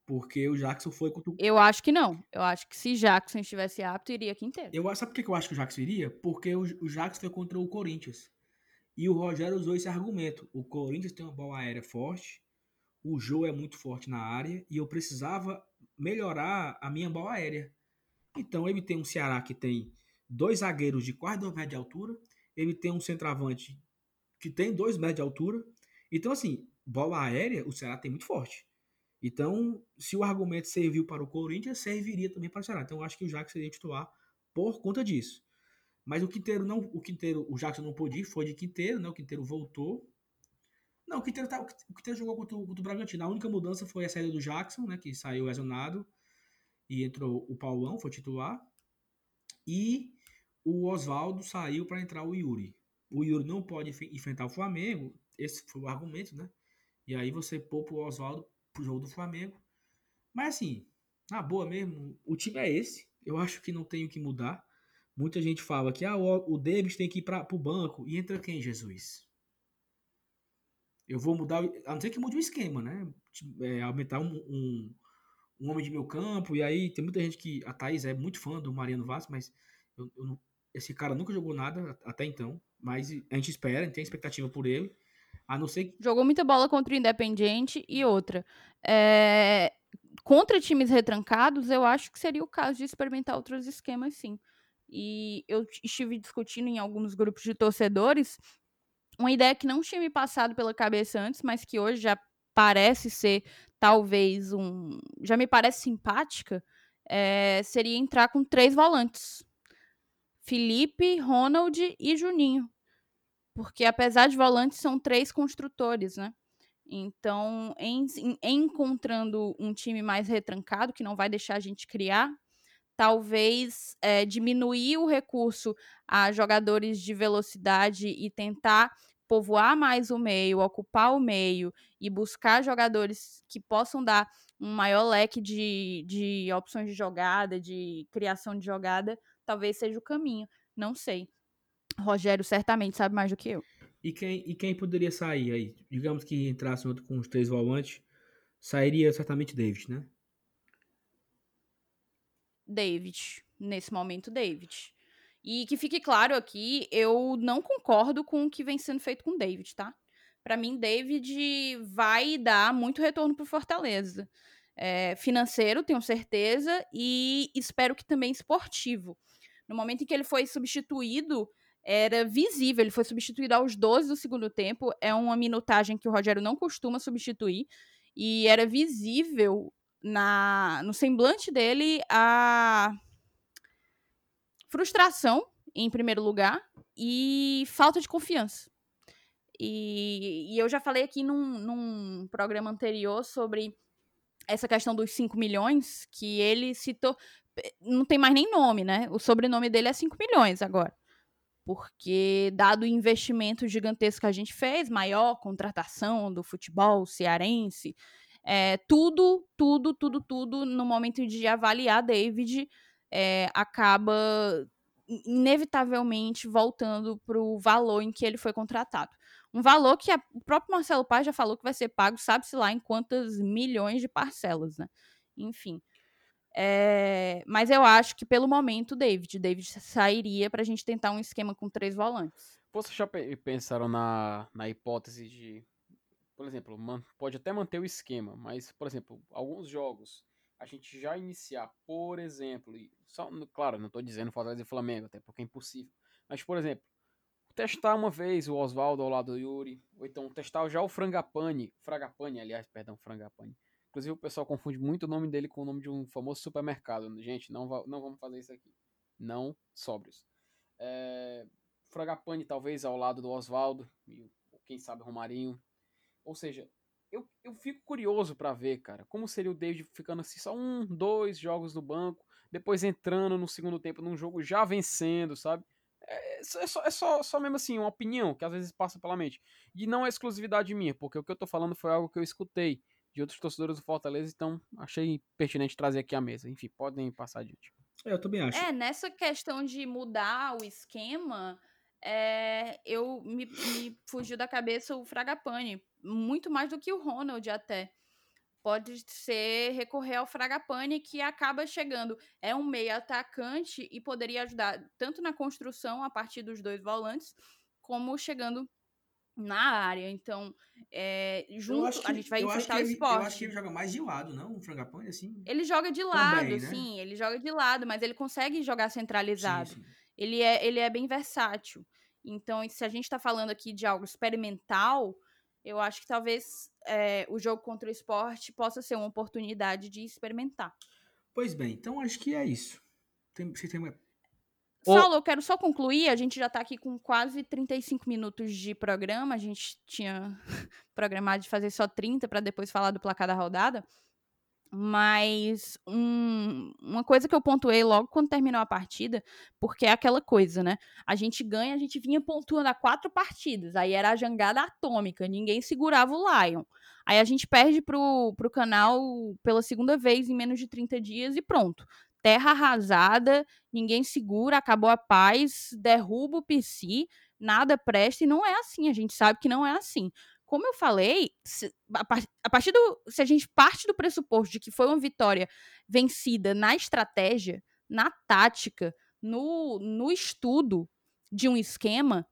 Porque o Jackson foi contra o. Eu acho que não. Eu acho que se Jackson estivesse apto, iria Quinteiro. Eu, sabe por que eu acho que o Jackson iria? Porque o, o Jackson foi contra o Corinthians. E o Rogério usou esse argumento. O Corinthians tem uma bola aérea forte, o Jô é muito forte na área e eu precisava melhorar a minha bola aérea. Então ele tem um Ceará que tem dois zagueiros de quase 2 metros de altura, ele tem um centroavante que tem 2 metros de altura. Então, assim, bola aérea, o Ceará tem muito forte. Então, se o argumento serviu para o Corinthians, serviria também para o Ceará. Então, eu acho que o Jackson seria titular por conta disso. Mas o Quinteiro não, o Quinteiro, o Jackson não pôde foi de Quinteiro, né? O Quinteiro voltou. Não, o Quinteiro, tá, o Quinteiro jogou contra o, contra o Bragantino. A única mudança foi a saída do Jackson, né? Que saiu lesionado e entrou o Paulão, foi titular. E o Oswaldo saiu para entrar o Yuri. O Yuri não pode enfrentar o Flamengo, esse foi o argumento, né? E aí você poupa o Oswaldo pro jogo do Flamengo. Mas assim, na boa mesmo, o time é esse. Eu acho que não tem o que mudar. Muita gente fala que ah, o, Davis tem que ir para o banco. E entra quem, Jesus? Eu vou mudar, a não ser que mude o esquema, né? É, aumentar um, um, um, homem de meu campo. E aí tem muita gente que. A Thaís é muito fã do Mariano Vasco, mas eu, eu esse cara nunca jogou nada até então. Mas a gente espera, a gente tem expectativa por ele. A não ser que... Jogou muita bola contra o Independiente e outra. É... Contra times retrancados, eu acho que seria o caso de experimentar outros esquemas, sim. E eu estive discutindo em alguns grupos de torcedores uma ideia que não tinha me passado pela cabeça antes, mas que hoje já parece ser talvez um. já me parece simpática, é, seria entrar com três volantes: Felipe, Ronald e Juninho. Porque apesar de volantes, são três construtores, né? Então, em, em, encontrando um time mais retrancado, que não vai deixar a gente criar, talvez é, diminuir o recurso a jogadores de velocidade e tentar povoar mais o meio, ocupar o meio e buscar jogadores que possam dar um maior leque de, de opções de jogada, de criação de jogada, talvez seja o caminho. Não sei. Rogério certamente sabe mais do que eu. E quem, e quem poderia sair aí? Digamos que entrasse outro com os três volantes, sairia certamente David, né? David. Nesse momento, David. E que fique claro aqui, eu não concordo com o que vem sendo feito com David, tá? Para mim, David vai dar muito retorno para Fortaleza. É, financeiro, tenho certeza, e espero que também esportivo. No momento em que ele foi substituído, era visível, ele foi substituído aos 12 do segundo tempo, é uma minutagem que o Rogério não costuma substituir, e era visível na no semblante dele a frustração, em primeiro lugar, e falta de confiança. E, e eu já falei aqui num, num programa anterior sobre essa questão dos 5 milhões, que ele citou. Não tem mais nem nome, né? O sobrenome dele é 5 milhões agora. Porque, dado o investimento gigantesco que a gente fez, maior contratação do futebol cearense, é, tudo, tudo, tudo, tudo, no momento de avaliar David, é, acaba inevitavelmente voltando para o valor em que ele foi contratado. Um valor que a, o próprio Marcelo Paz já falou que vai ser pago, sabe-se lá em quantas milhões de parcelas, né? Enfim. É, mas eu acho que pelo momento, David, David sairia para a gente tentar um esquema com três volantes. Vocês já pensaram na, na hipótese de por exemplo, pode até manter o esquema, mas, por exemplo, alguns jogos a gente já iniciar, por exemplo, e só, claro, não estou dizendo Fortaleza e Flamengo, até porque é impossível, mas, por exemplo, testar uma vez o Oswaldo ao lado do Yuri, ou então testar já o Frangapane, Fragapane, aliás, perdão, Frangapane. Inclusive o pessoal confunde muito o nome dele com o nome de um famoso supermercado. Gente, não, não vamos fazer isso aqui. Não sóbrios. É, Fragapane talvez ao lado do Oswaldo, e quem sabe Romarinho, ou seja, eu, eu fico curioso para ver, cara, como seria o David ficando assim, só um, dois jogos no banco, depois entrando no segundo tempo num jogo já vencendo, sabe? É, é, só, é só, só mesmo assim, uma opinião que às vezes passa pela mente. E não é exclusividade minha, porque o que eu tô falando foi algo que eu escutei de outros torcedores do Fortaleza, então achei pertinente trazer aqui à mesa. Enfim, podem passar adiante. É, eu também acho. É, nessa questão de mudar o esquema, é, eu me, me fugiu da cabeça o Fragapane, muito mais do que o Ronald até. Pode ser recorrer ao Fragapane, que acaba chegando. É um meio atacante e poderia ajudar tanto na construção a partir dos dois volantes, como chegando na área. Então, é, junto, que, a gente vai enfrentar o ele, esporte. Eu acho que ele joga mais de lado, não? O Fragapane, assim? Ele joga de lado, também, né? sim. Ele joga de lado, mas ele consegue jogar centralizado. Sim, sim. Ele, é, ele é bem versátil. Então, se a gente está falando aqui de algo experimental, eu acho que talvez é, o jogo contra o esporte possa ser uma oportunidade de experimentar. Pois bem, então acho que é isso. Tem, você tem uma... Saulo, eu quero só concluir. A gente já está aqui com quase 35 minutos de programa. A gente tinha programado de fazer só 30 para depois falar do placar da rodada. Mas um, uma coisa que eu pontuei logo quando terminou a partida, porque é aquela coisa, né? A gente ganha, a gente vinha pontuando a quatro partidas. Aí era a jangada atômica, ninguém segurava o Lion. Aí a gente perde pro, pro canal pela segunda vez em menos de 30 dias e pronto. Terra arrasada, ninguém segura, acabou a paz, derruba o PC, nada presta, e não é assim, a gente sabe que não é assim como eu falei, se, a, partir do. Se a gente parte do pressuposto de que foi uma vitória vencida na estratégia, na tática, no, no estudo de um esquema,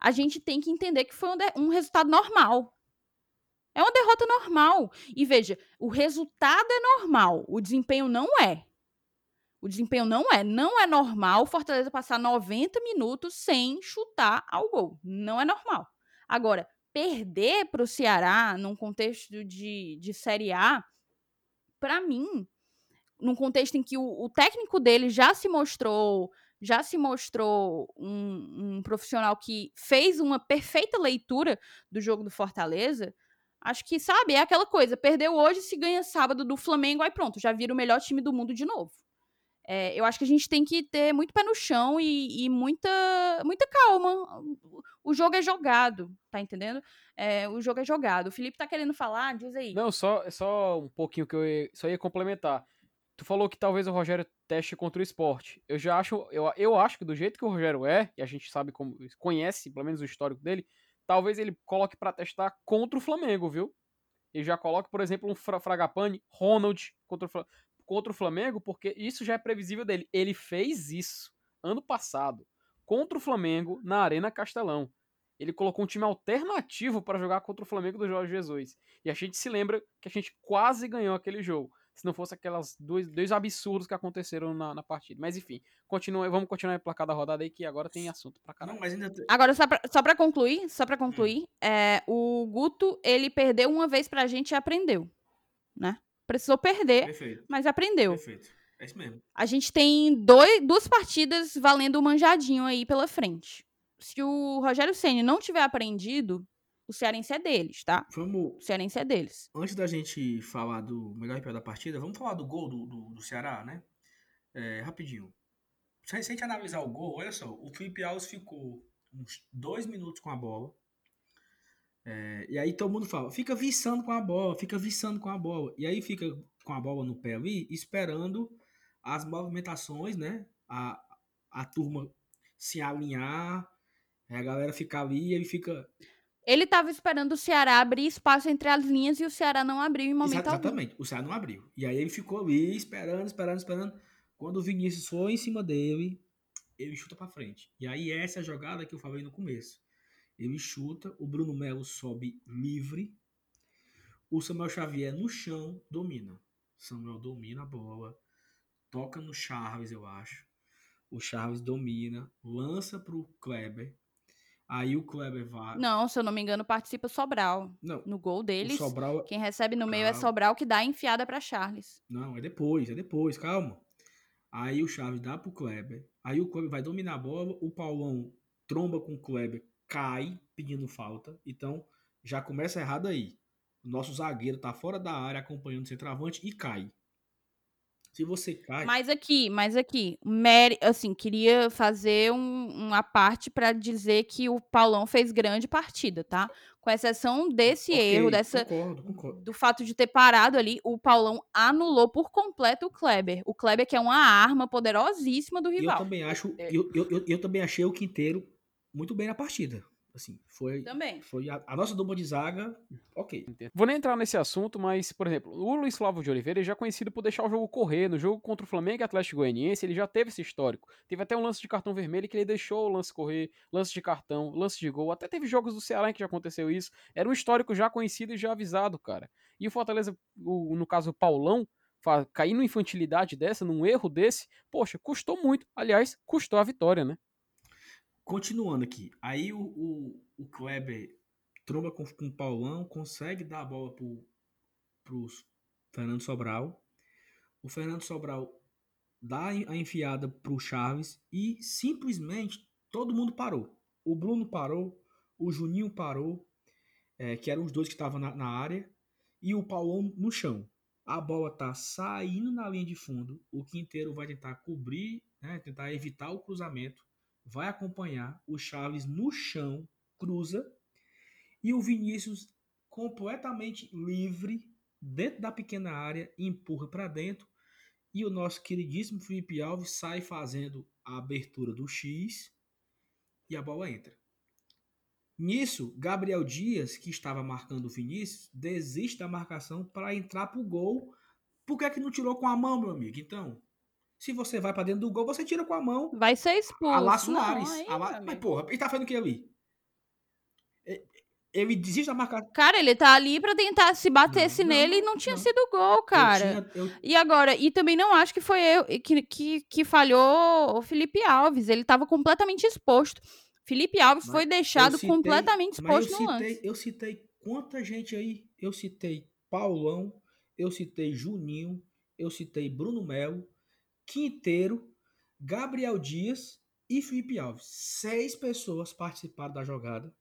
a gente tem que entender que foi um, um resultado normal. É uma derrota normal. E veja, o resultado é normal, o desempenho não é. O desempenho não é. Não é normal o Fortaleza passar 90 minutos sem chutar ao gol. Não é normal. Agora, perder para o Ceará num contexto de, de Série A, para mim, num contexto em que o, o, técnico dele já se mostrou já se mostrou um, um, profissional que fez uma perfeita leitura do jogo do Fortaleza, acho que, sabe, é aquela coisa, perdeu hoje, se ganha sábado do Flamengo, aí pronto, já vira o melhor time do mundo de novo. É, eu acho que a gente tem que ter muito pé no chão e, e muita, muita calma. O jogo é jogado, tá entendendo? É, o jogo é jogado. O Felipe tá querendo falar, diz aí. Não, só, só um pouquinho que eu ia, só ia complementar. Tu falou que talvez o Rogério teste contra o esporte. Eu já acho, eu, eu acho que do jeito que o Rogério é, e a gente sabe como, conhece pelo menos o histórico dele, talvez ele coloque para testar contra o Flamengo, viu? Ele já coloque, por exemplo, um Fragapane, Ronald contra o Flamengo contra o Flamengo, porque isso já é previsível dele. Ele fez isso ano passado contra o Flamengo na Arena Castelão. Ele colocou um time alternativo para jogar contra o Flamengo do Jorge Jesus. E a gente se lembra que a gente quase ganhou aquele jogo. Se não fosse aquelas dois, dois absurdos que aconteceram na, na partida. Mas enfim, continua, vamos continuar a placar da rodada aí, que agora tem assunto pra caramba. Não, mas ainda... Agora, só pra, só pra concluir, só pra concluir, hum. é, o Guto, ele perdeu uma vez pra gente e aprendeu, né? Precisou perder, Perfeito. mas aprendeu. Perfeito. É isso mesmo. A gente tem dois, duas partidas valendo o manjadinho aí pela frente. Se o Rogério Senna não tiver aprendido, o Cearense é deles, tá? Vamos... O Cearense é deles. Antes da gente falar do melhor e pior da partida, vamos falar do gol do, do, do Ceará, né? É, rapidinho. Se a gente analisar o gol, olha só, o Felipe Alves ficou uns dois minutos com a bola. É, e aí todo mundo fala, fica viçando com a bola, fica viçando com a bola. E aí fica com a bola no pé ali, esperando as movimentações, né? A, a turma se alinhar, a galera ficar ali e ele fica. Ele estava esperando o Ceará abrir espaço entre as linhas e o Ceará não abriu em momento Exatamente, algum. Exatamente, o Ceará não abriu. E aí ele ficou ali esperando, esperando, esperando. Quando o Vinícius foi em cima dele, ele chuta para frente. E aí essa é a jogada que eu falei no começo. Ele chuta, o Bruno Melo sobe livre. O Samuel Xavier no chão domina. Samuel domina a bola, toca no Charles, eu acho. O Charles domina, lança pro Kleber. Aí o Kleber vai. Não, se eu não me engano, participa Sobral. Não. No gol deles. Sobral... Quem recebe no meio é Sobral que dá a enfiada para Charles. Não, é depois, é depois, calma. Aí o Charles dá pro Kleber. Aí o Kleber vai dominar a bola. O Paulão tromba com o Kleber cai pedindo falta. Então, já começa errado aí. O nosso zagueiro tá fora da área acompanhando o centroavante e cai. Se você cai. Mas aqui, mas aqui, assim, queria fazer um, uma parte para dizer que o Paulão fez grande partida, tá? Com exceção desse okay, erro, dessa concordo, concordo. do fato de ter parado ali, o Paulão anulou por completo o Kleber. O Kleber que é uma arma poderosíssima do rival. Eu também acho, eu, eu, eu, eu também achei o Quinteiro muito bem na partida. Assim, foi, Também. foi a, a, nossa dupla de zaga, ok. Vou nem entrar nesse assunto, mas, por exemplo, o Luiz Flávio de Oliveira já é conhecido por deixar o jogo correr. No jogo contra o Flamengo e Atlético Goianiense, ele já teve esse histórico. Teve até um lance de cartão vermelho que ele deixou o lance correr, lance de cartão, lance de gol. Até teve jogos do Ceará em que já aconteceu isso. Era um histórico já conhecido e já avisado, cara. E o Fortaleza, o, no caso o Paulão, cair numa infantilidade dessa, num erro desse, poxa, custou muito. Aliás, custou a vitória, né? Continuando aqui, aí o, o, o Kleber tromba com, com o Paulão, consegue dar a bola pro, pro Fernando Sobral. O Fernando Sobral dá a enfiada pro Chaves e simplesmente todo mundo parou. O Bruno parou, o Juninho parou, é, que eram os dois que estavam na, na, área, e o Paulão no chão. A bola tá saindo na linha de fundo. O Quinteiro vai tentar cobrir, né, tentar evitar o cruzamento. Vai acompanhar o Chaves no chão, cruza. E o Vinícius completamente livre dentro da pequena área, empurra para dentro. E o nosso queridíssimo Felipe Alves sai fazendo a abertura do X e a bola entra. Nisso, Gabriel Dias, que estava marcando o Vinícius, desiste da marcação para entrar pro gol. Por que, é que não tirou com a mão, meu amigo? Então, se você vai para dentro do gol, você tira com a mão. Vai ser expulso. A lá Soares. Não, a lá... Mas, porra, ele tá fazendo o que ali? Ele desiste da marcação. Cara, ele tá ali pra tentar se batesse Não, não, nele e não, não tinha não. sido gol, cara. Eu tinha- eu- E agora, e também não acho que foi eu que, que, que falhou o Felipe Alves. Ele tava completamente exposto. Felipe Alves Mas foi deixado citei- completamente exposto no lance. Eu citei quanta gente aí? Eu citei Paulão, eu citei Juninho, eu citei Bruno Melo, Quinteiro, Gabriel Dias e Felipe Alves. Seis pessoas participaram da jogada.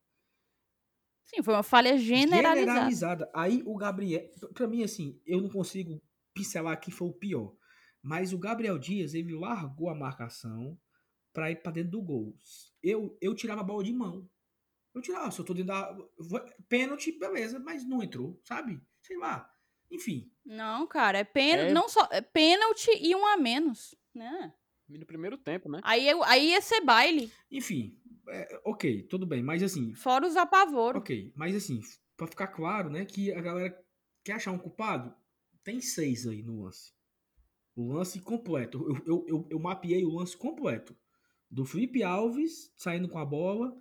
Sim, foi uma falha generalizada. Aí o Gabriel, pra mim assim, eu não consigo pincelar quem foi o pior. Mas o Gabriel Dias, ele largou a marcação pra ir pra dentro do gol. Eu, eu tirava a bola de mão. Eu tirava, se eu tô dentro da. Pênalti, beleza, mas não entrou, sabe? Sei lá. Enfim. Não, cara, é pênalti, É- não só é pênalti e um a menos, né? No primeiro tempo, né? Aí, aí ia ser baile, Enfim. é, ok, tudo bem. Mas assim, fora os apavoros. Ok, mas assim, pra ficar claro, né, que a galera quer achar um culpado, tem seis aí no lance. O lance completo. Eu, eu, eu, eu mapeei o lance completo. Do Felipe Alves saindo com a bola,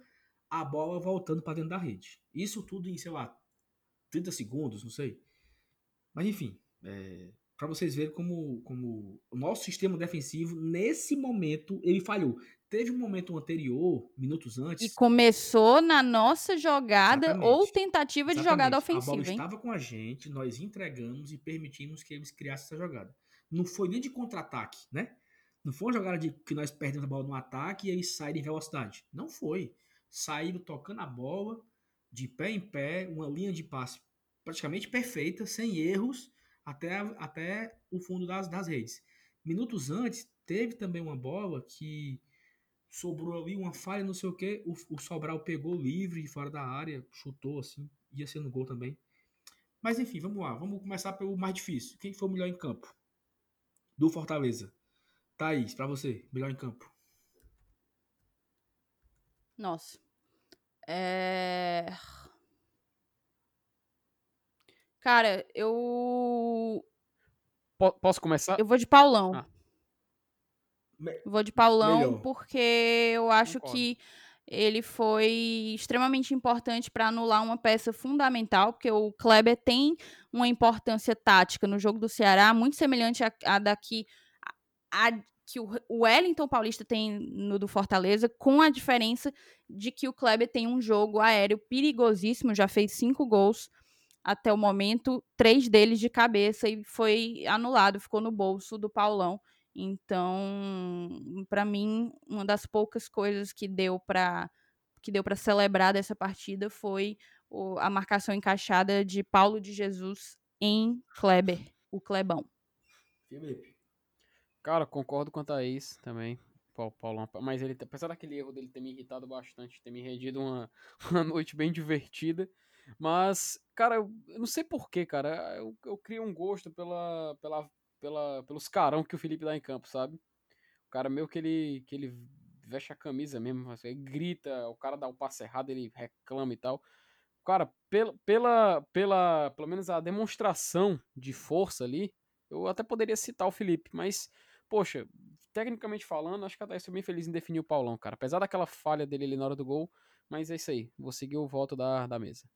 a bola voltando pra dentro da rede. Isso tudo em, sei lá, 30 segundos, não sei. Mas enfim, é, para vocês verem como, como o nosso sistema defensivo, nesse momento, ele falhou. Teve um momento anterior, minutos antes. E começou na nossa jogada Exatamente. ou tentativa de jogada Exatamente. A bola ofensiva, hein? estava com a gente, nós entregamos e permitimos que eles criassem essa jogada. Não foi nem de contra-ataque, né? Não foi uma jogada de que nós perdemos a bola no ataque e eles saíram em velocidade. Não foi. Saíram tocando a bola, de pé em pé, uma linha de passe praticamente perfeita, sem erros, até, até o fundo das, das redes. Minutos antes, teve também uma bola que sobrou ali uma falha, não sei o que. O, Sobral pegou livre de fora da área, chutou assim, ia ser no gol também. Mas enfim, vamos lá. Vamos começar pelo mais difícil. Quem foi o melhor em campo? Do Fortaleza. Thaís, pra você, melhor em campo. Nossa. É... Cara, eu. Po- posso começar? Eu vou de Paulão. Ah. Vou de Paulão melhor. porque eu acho Concordo. que ele foi extremamente importante para anular uma peça fundamental, porque o Kleber tem uma importância tática no jogo do Ceará muito semelhante à, à daqui a, a- que o, o Wellington Paulista tem no do Fortaleza, com a diferença de que o Kleber tem um jogo aéreo perigosíssimo, já fez cinco gols até o momento, três deles de cabeça e foi anulado, ficou no bolso do Paulão. Então, para mim, uma das poucas coisas que deu para que deu para celebrar dessa partida foi o- a marcação encaixada de Paulo de Jesus em Kleber, o Clebão. Felipe. Cara, concordo com a Thaís também. Pau- Paulão, mas ele, apesar daquele erro dele ter me irritado bastante, ter me rendido uma, uma noite bem divertida. Mas, cara, eu, eu não sei porquê, cara. Eu, eu crio um gosto pela, pela, pela, pelos carão que o Felipe dá em campo, sabe? O cara meio que ele, que ele veste a camisa mesmo, assim, ele grita, o cara dá o passe errado, ele reclama e tal. Cara, pela, pela, pela, pelo menos a demonstração de força ali, eu até poderia citar o Felipe, mas, poxa, tecnicamente falando, acho que a Thaís bem feliz em definir o Paulão, cara. Apesar daquela falha dele ali na hora do gol, mas é isso aí. Vou seguir o voto da, da mesa.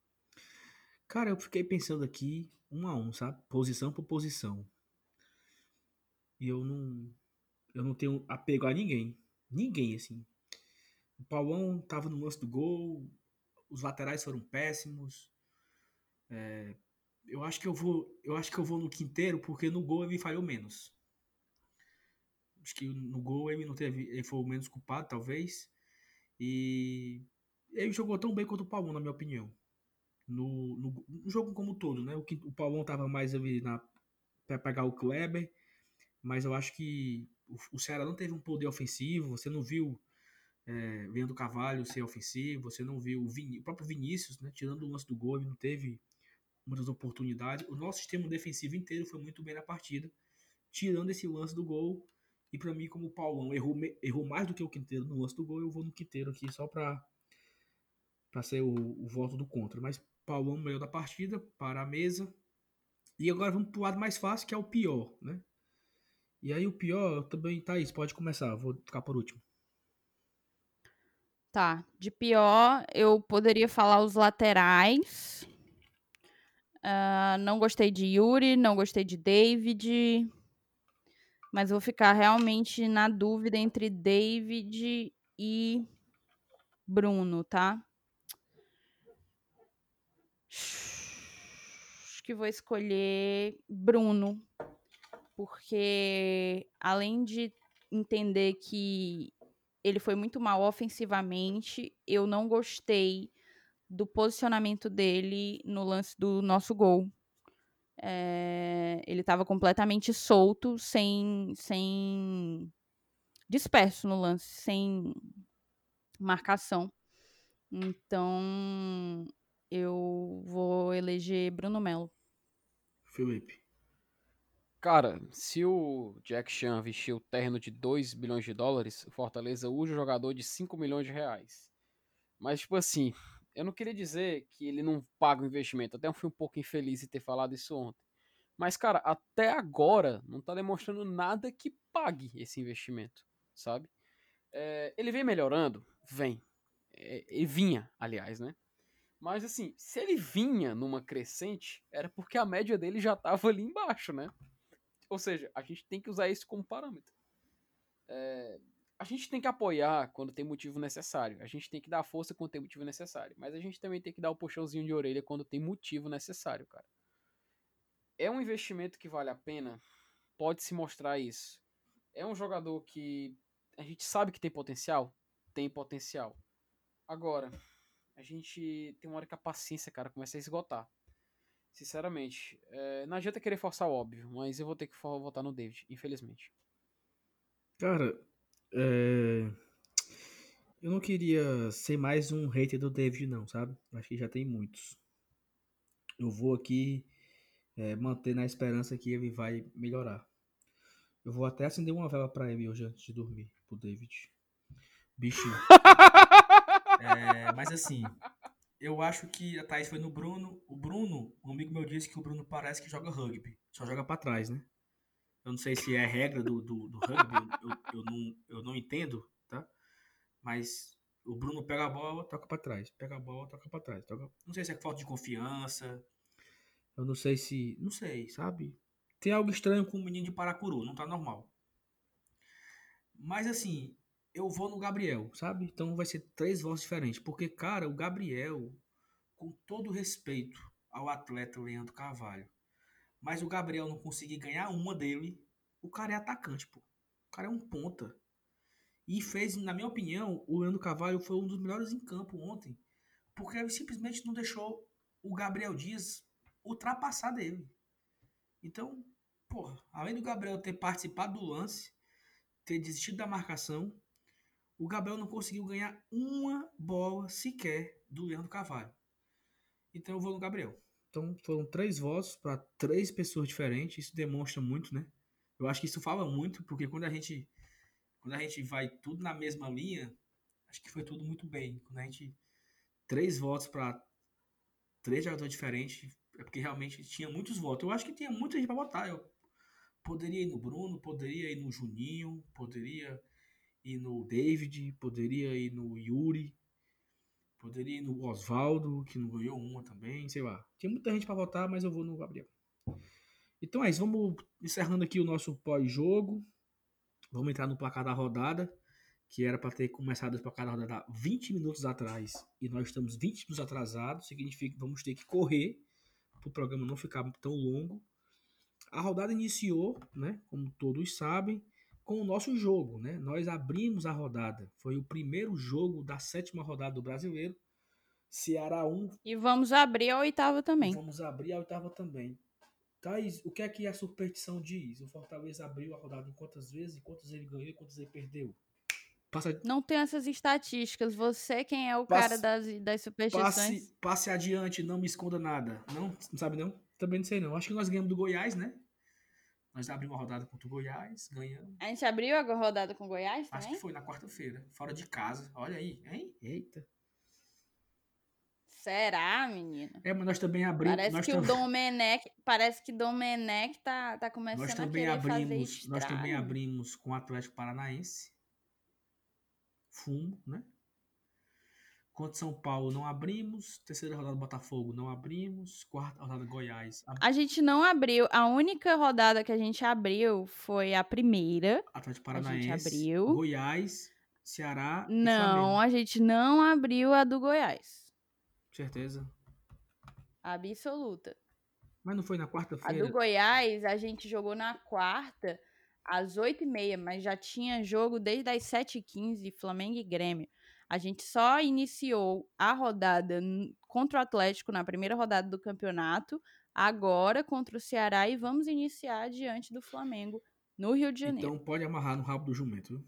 Cara, eu fiquei pensando aqui, um a um, sabe? Posição por posição. E eu não. Eu não tenho apego a ninguém. Ninguém, assim. O Paulão tava no lance do gol. Os laterais foram péssimos. É, eu acho que eu vou. Eu acho que eu vou no quinteiro, porque no gol ele falhou menos. Acho que no gol ele não teve. Ele foi o menos culpado, talvez. E ele jogou tão bem quanto o Paulão, na minha opinião no, no, no jogo como um todo, né? O, que, o Paulão tava mais ali na para pegar o Kleber, mas eu acho que o, o Ceará não teve um poder ofensivo, você não viu é, Leandro Carvalho ser ofensivo, você não viu o, Vin, o próprio Vinícius, né, tirando o lance do gol, ele não teve muitas oportunidades. O nosso sistema defensivo inteiro foi muito bem na partida, tirando esse lance do gol. E para mim, como o Paulão errou, errou mais do que o Quinteiro no lance do gol, eu vou no Quinteiro aqui só para para ser o, o, voto do contra. Mas Paulão melhor da partida para a mesa. E agora vamos para o lado mais fácil, que é o pior, né? E aí o pior também, Thaís, pode começar, vou ficar por último. Tá, de pior eu poderia falar os laterais. Uh, não gostei de Yuri, não gostei de David. Mas vou ficar realmente na dúvida entre David e Bruno, tá? Acho que vou escolher Bruno. Porque além de entender que ele foi muito mal ofensivamente, eu não gostei do posicionamento dele no lance do nosso gol. É, ele estava completamente solto, sem, sem disperso no lance, sem marcação. Então, eu vou eleger Bruno Melo. Felipe. Cara, se o Jack Chan vestiu o terno de 2 bilhões de dólares, o Fortaleza usa o jogador de 5 milhões de reais. Mas, tipo assim, eu não queria dizer que ele não paga o investimento. Até eu fui um pouco infeliz em ter falado isso ontem. Mas, cara, até agora não tá demonstrando nada que pague esse investimento, sabe? É, ele vem melhorando? Vem. É, e vinha, aliás, né? Mas assim, se ele vinha numa crescente, era porque a média dele já tava ali embaixo, né? Ou seja, a gente tem que usar isso como parâmetro. É, a gente tem que apoiar quando tem motivo necessário. A gente tem que dar força quando tem motivo necessário. Mas a gente também tem que dar o um puxãozinho de orelha quando tem motivo necessário, cara. É um investimento que vale a pena? Pode se mostrar isso. É um jogador que a gente sabe que tem potencial? Tem potencial. Agora, a gente tem uma hora que a paciência, cara, começa a esgotar. Sinceramente. É, não adianta querer forçar o óbvio, mas eu vou ter que votar no David, infelizmente. Cara, é... Eu não queria ser mais um hater do David, não, sabe? Acho que já tem muitos. Eu vou aqui é, manter na esperança que ele vai melhorar. Eu vou até acender uma vela para ele hoje antes de dormir, pro David. Bicho. é, mas assim, eu acho que a Thaís foi no Bruno. O Bruno, um amigo meu disse que o Bruno parece que joga rugby. Só joga para trás, né? Eu não sei se é regra do, do, do rugby, eu, eu, não, eu não entendo, tá? Mas o Bruno pega a bola, toca para trás. Pega a bola, toca para trás. Toca... Não sei se é falta de confiança. Eu não sei se. Não sei, sabe? Tem algo estranho com o menino de Paracuru, não tá normal. Mas assim, eu vou no Gabriel, sabe? Então vai ser três vozes diferentes. Porque, cara, o Gabriel, com todo respeito ao atleta Leandro Carvalho, mas o Gabriel não conseguir ganhar uma dele, o cara é atacante, pô. O cara é um ponta. E fez, na minha opinião, o Leandro Carvalho foi um dos melhores em campo ontem. Porque ele simplesmente não deixou o Gabriel Dias ultrapassar dele. Então, porra, além do Gabriel ter participado do lance, ter desistido da marcação, o Gabriel não conseguiu ganhar uma bola sequer do Leandro Carvalho. Então eu vou no Gabriel. Então foram três votos para três pessoas diferentes. Isso demonstra muito, né? Eu acho que isso fala muito, porque quando a gente quando a gente vai tudo na mesma linha, acho que foi tudo muito bem. Quando a gente três votos para três jogadores diferentes, é porque realmente tinha muitos votos. Eu acho que tinha muita gente para votar. Eu poderia ir no Bruno, poderia ir no Juninho, poderia ir no David, poderia ir no Yuri, Poderia ir no Oswaldo, que não ganhou uma também, sei lá. Tinha muita gente para votar, mas eu vou no Gabriel. Então é isso, vamos encerrando aqui o nosso pós-jogo. Vamos entrar no placar da rodada, que era para ter começado o placar da rodada 20 minutos atrás. E nós estamos 20 minutos atrasados, significa que vamos ter que correr para o programa não ficar tão longo. A rodada iniciou, né, como todos sabem, com o nosso jogo, né? Nós abrimos a rodada. Foi o primeiro jogo da sétima rodada do Brasileiro. Ceará 1. E vamos abrir a oitava também. Vamos abrir a oitava também. Thaís, o que é que a superstição diz? O Fortaleza abriu a rodada em quantas vezes, e quantas ele ganhou e quantas ele perdeu? Passa, Não tem essas estatísticas. Você quem é o Passe- cara das, das superstições? passe, passe adiante, não me esconda nada. Não? Não sabe não? Também não sei não. Acho que nós ganhamos do Goiás, né? Nós abrimos uma rodada contra o Goiás, ganhamos. A gente abriu a rodada com Goiás Acho que foi na quarta-feira, fora de casa. Olha aí, hein? Eita. Será, menino? É, mas nós também abrimos. Parece que tam- o Domenech, parece que Domenech tá, tá começando Nós a também querer fazer abrimos, nós também abrimos com o Atlético Paranaense. Fumo, né? Contra São Paulo não abrimos. Terceira rodada Botafogo não abrimos. Quarta rodada Goiás. ab- A gente não abriu. A única rodada que a gente abriu foi a primeira. Atlético a gente Paranaense. abriu. Goiás, Ceará e Não, a gente não abriu a do Goiás. Certeza. Absoluta. Mas não foi na A do quarta-feira. Goiás, a gente jogou na quarta, às 8h30, mas já tinha jogo desde as 7h15, Flamengo e Grêmio. A gente só iniciou a rodada contra o Atlético na primeira rodada do campeonato, agora contra o Ceará, e vamos iniciar diante do Flamengo no Rio de Janeiro. Então pode amarrar no rabo do jumento. viu?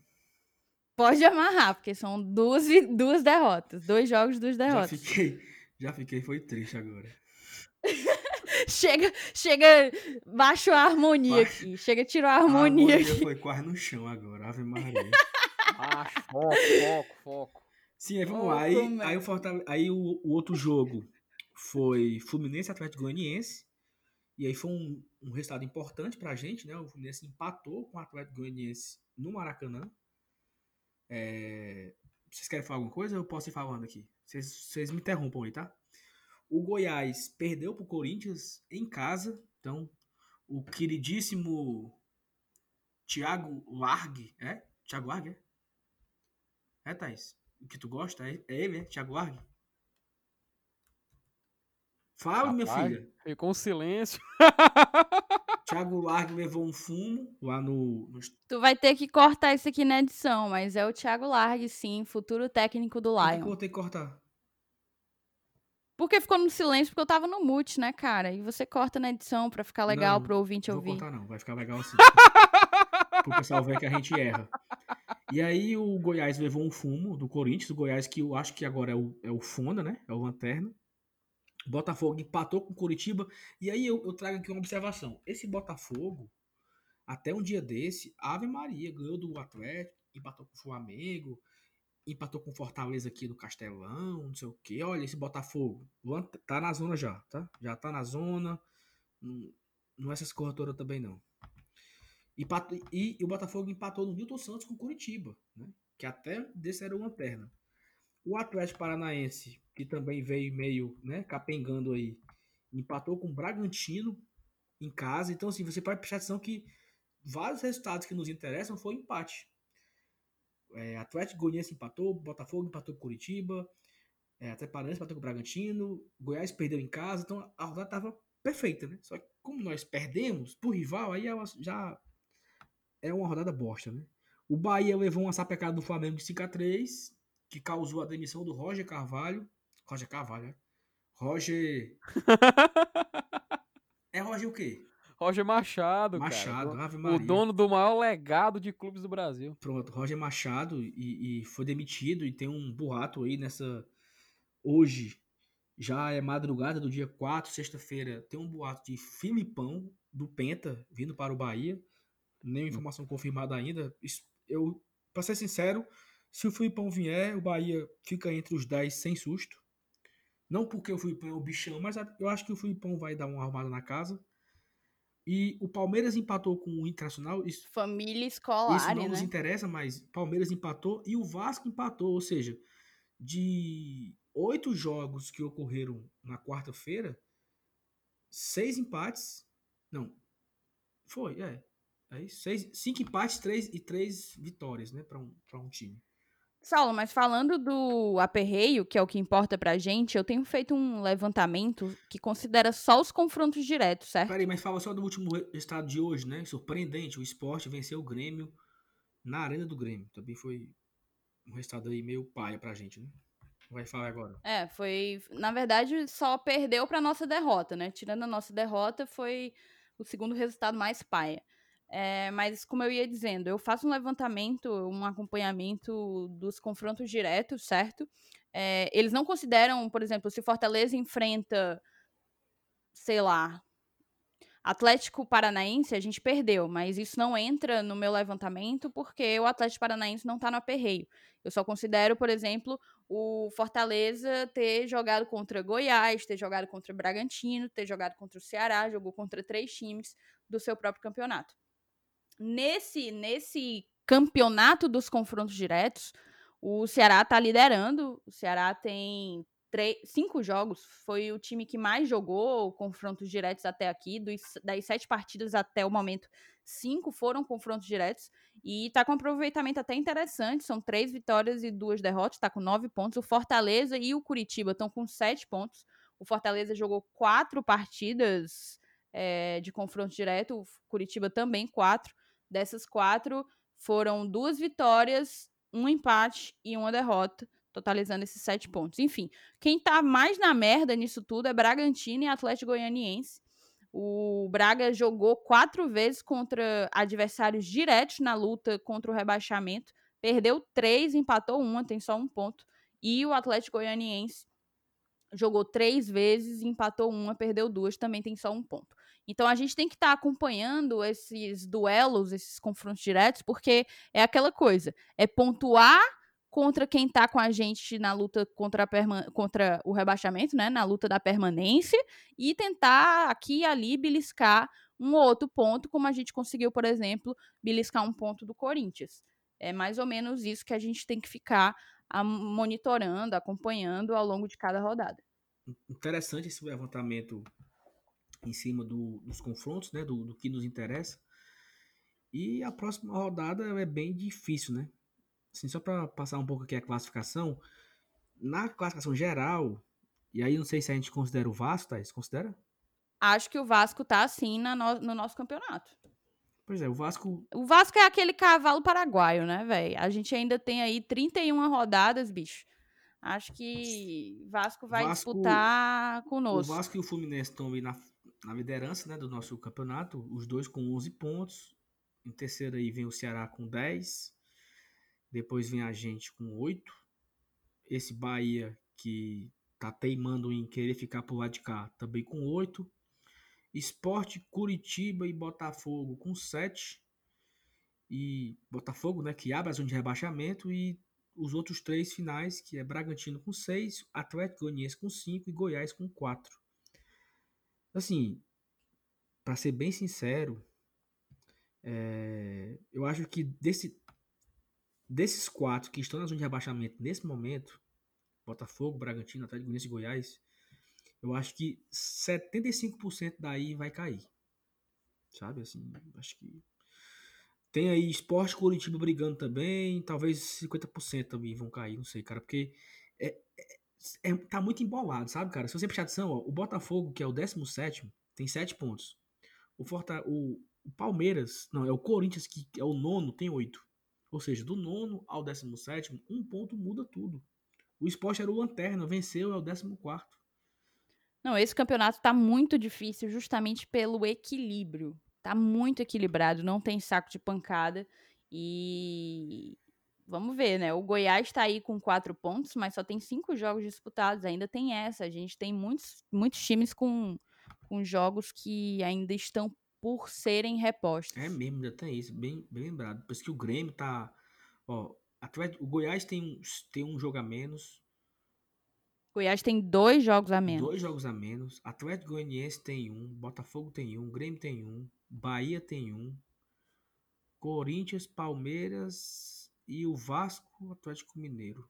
Pode amarrar, porque são duas, duas derrotas, dois jogos, duas Já derrotas. fiquei, já fiquei, foi triste agora. Chega, chega, baixa a harmonia aqui, chega, tirou a A harmonia harmonia aqui. foi quase no chão agora, Ave Maria. Ah, foco, foco, foco. Sim, aí vamos Ô, lá. Aí, é? aí, o, Fortale- aí o, o outro jogo foi Fluminense Atlético Goianiense. E aí foi um, um resultado importante pra gente, né? O Fluminense empatou com o Atlético Goianiense no Maracanã. É, Vocês querem falar alguma coisa eu posso ir falando aqui? Vocês, vocês me interrompam aí, tá? O Goiás perdeu pro Corinthians em casa. Então, o queridíssimo Thiago Largue, é? Thiago Largue, é? É, Thaís? Que tu gosta é, é ele, é? Thiago Largue? Fala, minha Rapaz. filha. Ficou um silêncio. Thiago Largue levou um fumo lá no, no Tu vai ter que cortar isso aqui na edição, mas é o Thiago Largue, sim, futuro técnico do Por que que eu Lion. vou ter que cortar? Porque ficou no silêncio, porque eu tava no mute, né, cara? E você corta na edição pra ficar legal Não, pro ouvinte Não vou ouvir. cortar não, vai ficar legal assim. Pro pessoal ver que a gente erra. E aí o Goiás levou um fumo do Corinthians, o Goiás que eu acho que agora é o, é o Fonda, né? É o Lanterna. Botafogo empatou com o Curitiba. E aí eu, eu trago aqui uma observação. Esse Botafogo, até um dia desse, Ave Maria, ganhou do Atlético, empatou com o Flamengo, empatou com o Fortaleza aqui no Castelão, não sei o quê. Olha esse Botafogo. Tá na zona já, tá? Já tá na zona. Não, não é essas corretoras também, não. E, e o Botafogo empatou no Newton Santos com o Curitiba, né? Que até desse era lanterna. O Atlético Paranaense, que também veio meio, né, capengando aí, empatou com o Bragantino em casa. Então, assim, você pode prestar atenção que vários resultados que nos interessam foi empate. É, Atlético Goianiense empatou, Botafogo empatou com Curitiba, é, Atlético Paranaense empatou com o Bragantino, Goiás perdeu em casa, então a rodada tava perfeita, né? Só que como nós perdemos pro rival, aí já é uma rodada bosta, né? O Bahia levou uma sapecada do Flamengo de 5 a 3 que causou a demissão do Roger Carvalho. Roger Carvalho, né? Roger. É Roger o quê? Roger Machado, Machado, cara. O dono do maior legado de clubes do Brasil. Pronto, Roger Machado e, e foi demitido e tem um boato aí nessa. Hoje, já é madrugada do dia 4, sexta-feira, tem um boato de Filipão do Penta vindo para o Bahia. Nenhuma informação confirmada ainda. Isso- Eu, pra ser sincero, se o Filipão vier, o Bahia fica entre os 10 sem susto. Não porque o Filipão é o bichão, mas eu acho que o Filipão vai dar uma arrumada na casa. E o Palmeiras empatou com o Internacional. Isso Família isso escolar, não né? nos interessa, mas Palmeiras empatou e o Vasco empatou. Ou seja, de oito jogos que ocorreram na quarta-feira, seis empates. Não. Foi, é. É isso, seis, cinco empates três, e três vitórias, né? Para um, pra um time. Saulo, mas falando do aperreio, que é o que importa pra gente, eu tenho feito um levantamento que considera só os confrontos diretos, certo? Peraí, mas fala só do último re- resultado de hoje, né? Surpreendente. O esporte venceu o Grêmio na Arena do Grêmio. Também foi um resultado aí meio paia pra gente, né? Vai falar agora. É, foi. Na verdade, só perdeu pra nossa derrota, né? Tirando a nossa derrota, foi o segundo resultado mais paia. É, mas, como eu ia dizendo, eu faço um levantamento, um acompanhamento dos confrontos diretos, certo? É, eles não consideram, por exemplo, se Fortaleza enfrenta, sei lá, Atlético Paranaense, a gente perdeu, mas isso não entra no meu levantamento porque o Atlético Paranaense não tá no aperreio. Eu só considero, por exemplo, o Fortaleza ter jogado contra Goiás, ter jogado contra Bragantino, ter jogado contra o Ceará, jogou contra três times do seu próprio campeonato. Nesse, nesse campeonato dos confrontos diretos, o Ceará tá liderando. O Ceará tem cinco jogos, foi o time que mais jogou confrontos diretos até aqui. Dos, das sete partidas até o momento, cinco foram confrontos diretos. E tá com um aproveitamento até interessante. São três vitórias e duas derrotas, tá com nove pontos. O Fortaleza e o Curitiba estão com sete pontos. O Fortaleza jogou quatro partidas é, de confronto direto, o Curitiba também quatro. Dessas quatro, foram duas vitórias, um empate e uma derrota totalizando esses sete pontos. Enfim, quem tá mais na merda nisso tudo é Bragantino e Atlético Goianiense. O Braga jogou quatro vezes contra adversários diretos na luta contra o rebaixamento. Perdeu três, empatou uma, tem só um ponto. E o Atlético Goianiense jogou três vezes, empatou uma, perdeu duas, também tem só um ponto. Então a gente tem que estar tá acompanhando esses duelos, esses confrontos diretos, porque é aquela coisa: é pontuar contra quem tá com a gente na luta contra, contra o rebaixamento, né? Na luta da permanência, e tentar aqui e ali beliscar um outro ponto, como a gente conseguiu, por exemplo, beliscar um ponto do Corinthians. É mais ou menos isso que a gente tem que ficar monitorando, acompanhando ao longo de cada rodada. Interessante esse levantamento em cima do, dos confrontos, né? Do, do que nos interessa. E a próxima rodada é bem difícil, né? assim, só para passar um pouco aqui a classificação, na classificação geral, e aí não sei se a gente considera o Vasco, tá? Você considera? Acho que o Vasco tá assim no, no nosso campeonato. Pois é, o Vasco. O Vasco é aquele cavalo paraguaio, né, velho? A gente ainda tem aí 31 rodadas, bicho. Acho que Vasco vai Vasco, disputar conosco. O Vasco e o Fluminense estão aí na, na liderança né, do nosso campeonato, os dois com 11 pontos. Em terceiro aí vem o Ceará com 10. Depois vem a gente com oito. Esse Bahia que tá teimando em querer ficar por lá de cá, também com oito. Esporte, Curitiba e Botafogo com sete. E Botafogo, né, que abre a zona de rebaixamento. E os outros três finais, que é Bragantino com seis, Atlético Goianiense com cinco e Goiás com quatro. Assim, para ser bem sincero, é, eu acho que desse, Desses quatro que estão na zona de rebaixamento nesse momento, Botafogo, Bragantino, Atlético Goianiense e Goiás, eu acho que 75% daí vai cair. Sabe, assim, acho que tem aí Esporte Curitiba brigando também, talvez 50% também vão cair, não sei, cara, porque é, é, é, tá muito embolado, sabe, cara? Se você prestar atenção, ó, o Botafogo, que é o 17 tem 7 pontos. O, Forta, o, o Palmeiras, não, é o Corinthians, que é o nono, tem 8. Ou seja, do nono ao décimo sétimo, um ponto muda tudo. O esporte era o lanterna, venceu, é o décimo quarto. Não, esse campeonato tá muito difícil justamente pelo equilíbrio. Tá muito equilibrado, não tem saco de pancada. E vamos ver, né? O Goiás tá aí com quatro pontos, mas só tem cinco jogos disputados. Ainda tem essa. A gente tem muitos, muitos times com, com jogos que ainda estão por serem repostos. É mesmo, ainda tem isso, bem, bem lembrado. Por isso que o Grêmio tá. Ó, o Goiás tem, tem um jogo a menos. Goiás tem dois jogos a menos. Dois jogos a menos. Atlético Goianiense tem um. Botafogo tem um. Grêmio tem um. Bahia tem um. Corinthians, Palmeiras e o Vasco, Atlético Mineiro.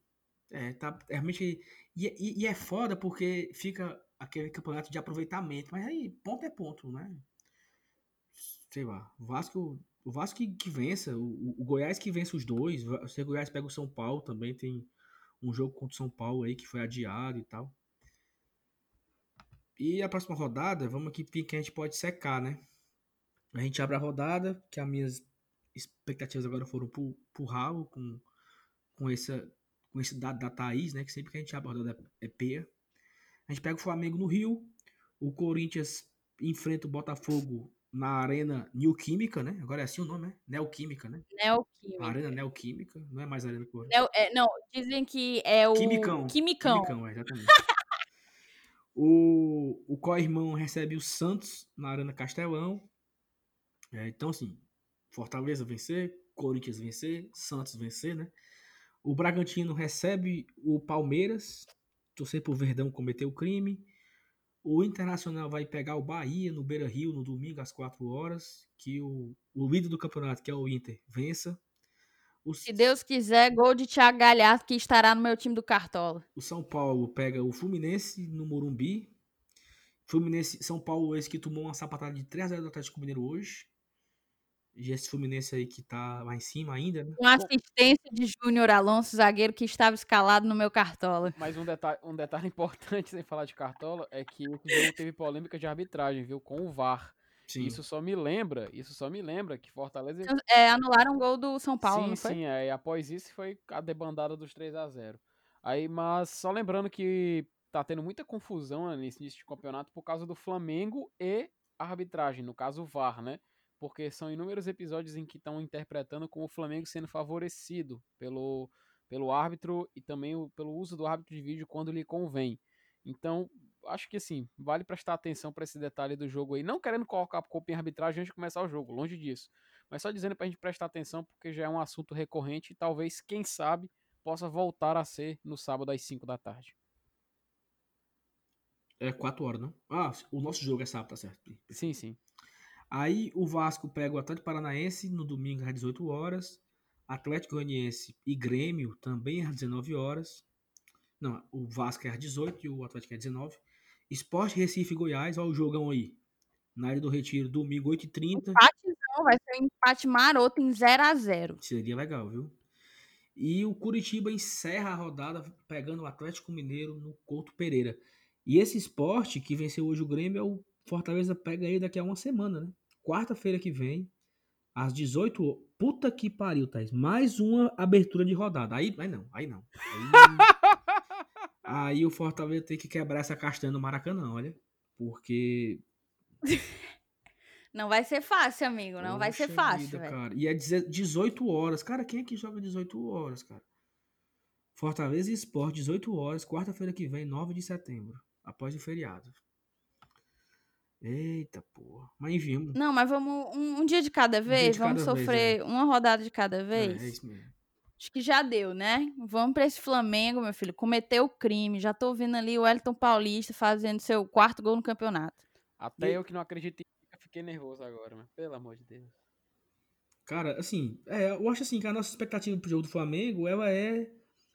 É, tá realmente. E, e, e é foda porque fica aquele campeonato de aproveitamento. Mas aí, ponto é ponto, né? sei lá, Vasco, o Vasco que, que vença, o, o, Goiás que vence os dois, se o Goiás pega o São Paulo também tem um jogo contra o São Paulo aí que foi adiado e tal. E a próxima rodada, vamos aqui que a gente pode secar, né? A gente abre a rodada, que as minhas expectativas agora foram pro, pro ralo com, com, essa, com esse dado da Thaís, né? Que sempre que a gente abre a rodada é peia. A gente pega o Flamengo no Rio, o Corinthians enfrenta o Botafogo na Arena Neoquímica, né? Agora é assim o nome, né? Neoquímica, né? Neoquímica. Arena Neoquímica, não é mais Arena Corinthians. Neo- é, não, dizem que é o Quimicão. Quimicão. Quimicão, é, exatamente. o, o co-irmão recebe o Santos na Arena Castelão. É, então, assim, Fortaleza vencer, Corinthians vencer, Santos vencer, né? O Bragantino recebe o Palmeiras, torcer pro Verdão cometer o crime. O Internacional vai pegar o Bahia no Beira Rio no domingo às 4 horas. Que o, o líder do campeonato, que é o Inter, vença. O, Se Deus quiser, gol de Thiago Galhardo, que estará no meu time do Cartola. o São Paulo pega o Fluminense no Morumbi. Fluminense, São Paulo, esse que tomou uma sapatada de 3x0 do Atlético Mineiro hoje. E esse Fluminense aí que tá lá em cima ainda, né? Com assistência de Júnior Alonso, zagueiro que estava escalado no meu Cartola. Mas um detalhe, um detalhe importante sem falar de Cartola é que o jogo teve polêmica de arbitragem, viu? Com o VAR. Sim. Isso só me lembra, isso só me lembra que Fortaleza É, anularam o gol do São Paulo, sim, não foi? sim, é, e após isso foi a debandada dos 3 a 0 Aí, mas só lembrando que tá tendo muita confusão né, nesse início de campeonato por causa do Flamengo e a arbitragem, no caso o VAR, né? Porque são inúmeros episódios em que estão interpretando com o Flamengo sendo favorecido pelo, pelo árbitro e também o- pelo uso do árbitro de vídeo quando lhe convém. Então, acho que assim, vale prestar atenção para esse detalhe do jogo aí. Não querendo colocar a culpa em arbitragem antes de começar o jogo, longe disso. Mas só dizendo pra gente prestar atenção, porque já é um assunto recorrente e talvez, quem sabe, possa voltar a ser no sábado às 5 da tarde. É 4 horas, não? Ah, o nosso jogo é sábado, tá certo. Sim, sim. Aí o Vasco pega o Atlético Paranaense no domingo às 18 horas. Atlético Goianiense e Grêmio também às 19 horas. Não, o Vasco é às 18 e o Atlético é às 19. Esporte Recife e Goiás, olha o jogão aí. Na área do Retiro, domingo 8h30. Empatezão, vai ser um empate maroto em 0x0. Seria legal, viu? E o Curitiba encerra a rodada pegando o Atlético Mineiro no Couto Pereira. E esse esporte que venceu hoje o Grêmio é o Fortaleza pega aí daqui a uma semana, né? Quarta-feira que vem, às 18 horas. Puta que pariu, Thaís. Mais uma abertura de rodada. Aí, aí não, aí não. Aí, aí o Fortaleza tem que quebrar essa castanha no Maracanã, olha. Porque. Não vai ser fácil, amigo. Não vai ser Poxa fácil, vida, cara. E é 18 horas. Cara, quem é que joga 18 horas, cara? Fortaleza e Sport, 18 horas, quarta-feira que vem, 9 de setembro. Após o feriado. Eita porra. Mas enfim. Não, mas vamos um, um dia de cada vez, de vamos cada vez, sofrer uma rodada de cada É, vez. é isso mesmo. Acho que já deu, né? Vamos pra esse Flamengo, meu filho. Cometeu o crime. Já tô vendo ali o Elton Paulista fazendo seu quarto gol no campeonato. Até E- eu que não acredito em fiquei nervoso agora, mas pelo amor de Deus. Cara, assim, é, eu acho assim que a nossa expectativa pro jogo do Flamengo, ela é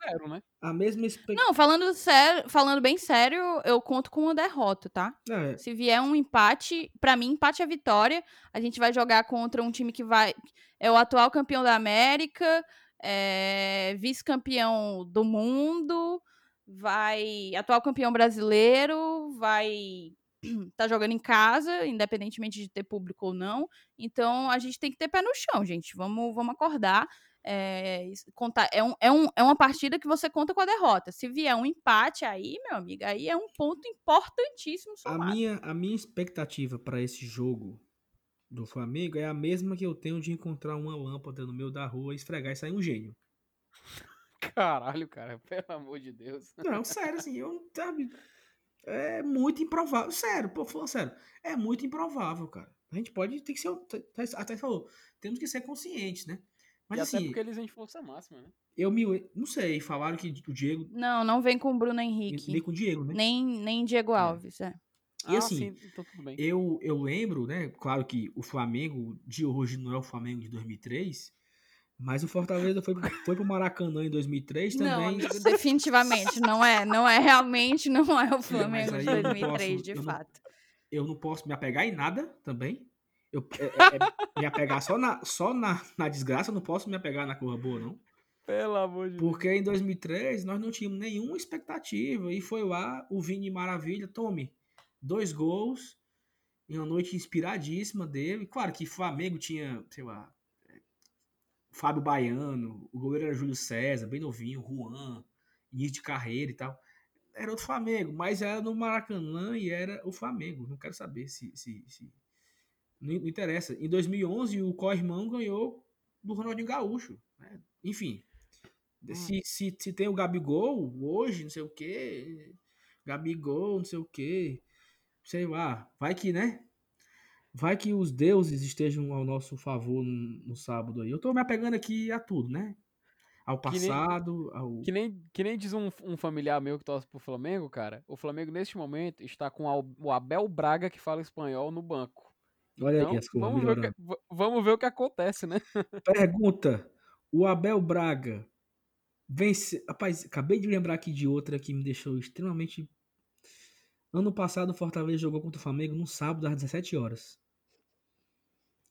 Zero, né? a mesma expectativa. Não, falando sério, falando bem sério, eu conto com uma derrota, tá? É, Se vier um empate, pra mim empate é vitória. A gente vai jogar contra um time que vai é o atual campeão da América, é vice-campeão do mundo, vai atual campeão brasileiro, vai tá jogando em casa, independentemente de ter público ou não. Então a gente tem que ter pé no chão, gente. Vamos, vamos acordar. É, contar, é, um, é, um, é uma partida que você conta com a derrota. Se vier um empate aí, meu amigo, aí é um ponto importantíssimo a minha, a minha expectativa pra esse jogo do Flamengo é a mesma que eu tenho de encontrar uma lâmpada no meio da rua, esfregar e sair um gênio. Caralho, cara, pelo amor de Deus. Não, sério, assim, eu, sabe, é muito improvável. Sério, pô, falando sério, é muito improvável, cara. A gente pode, tem que ser, até falou, temos que ser conscientes, né? Mas e assim, até porque eles vêm de força máxima, né? eu me, não sei, falaram que o Diego, Não, não vem com o Bruno nem Henrique. com o Diego, né? Nem, nem Diego Alves, é. E ah, assim, sim, então tudo bem. Eu, eu lembro, né? Claro que o Flamengo de hoje não é o Flamengo de 2003, mas o Fortaleza foi, pro- foi pro Maracanã em 2003 Não, também. amigo, definitivamente não é, não é realmente, não é o Flamengo de eu não 2003, posso- de eu não- fato. Eu não posso me apegar em nada também. Eu, é- é- é me apegar só, na, só na, na desgraça, eu não posso me apegar na coisa boa, não. Pelo amor de Deus. Porque em 2003 nós não tínhamos nenhuma expectativa. E foi lá o Vini Maravilha, tome dois gols em uma noite inspiradíssima dele. Claro que Flamengo tinha, sei lá, é, Fábio Baiano, o goleiro era Júlio César, bem novinho, Juan, início de carreira e tal. Era outro Flamengo, mas era no Maracanã e era o Flamengo. Não quero saber se, se, se Não, não interessa. Em 2011, o co-irmão ganhou do Ronaldinho Gaúcho. né? Enfim, se, se, se tem o Gabigol hoje, não sei o quê, Gabigol, não sei o quê, sei lá, vai que, né? Vai que os deuses estejam ao nosso favor no, no sábado aí. Eu tô me apegando aqui a tudo, né? Ao Que nem- passado, ao. Que nem, que nem diz um, um familiar meu que torce pro Flamengo, cara. O Flamengo, neste momento, está com o Abel Braga, que fala espanhol, no banco. Olha Então, aí as coisas vamos ver, o que, vamos ver o que acontece, né? Pergunta: o Abel Braga vence. Rapaz, acabei de lembrar aqui de outra que me deixou extremamente. Ano passado o Fortaleza jogou contra o Flamengo no sábado às 17 horas.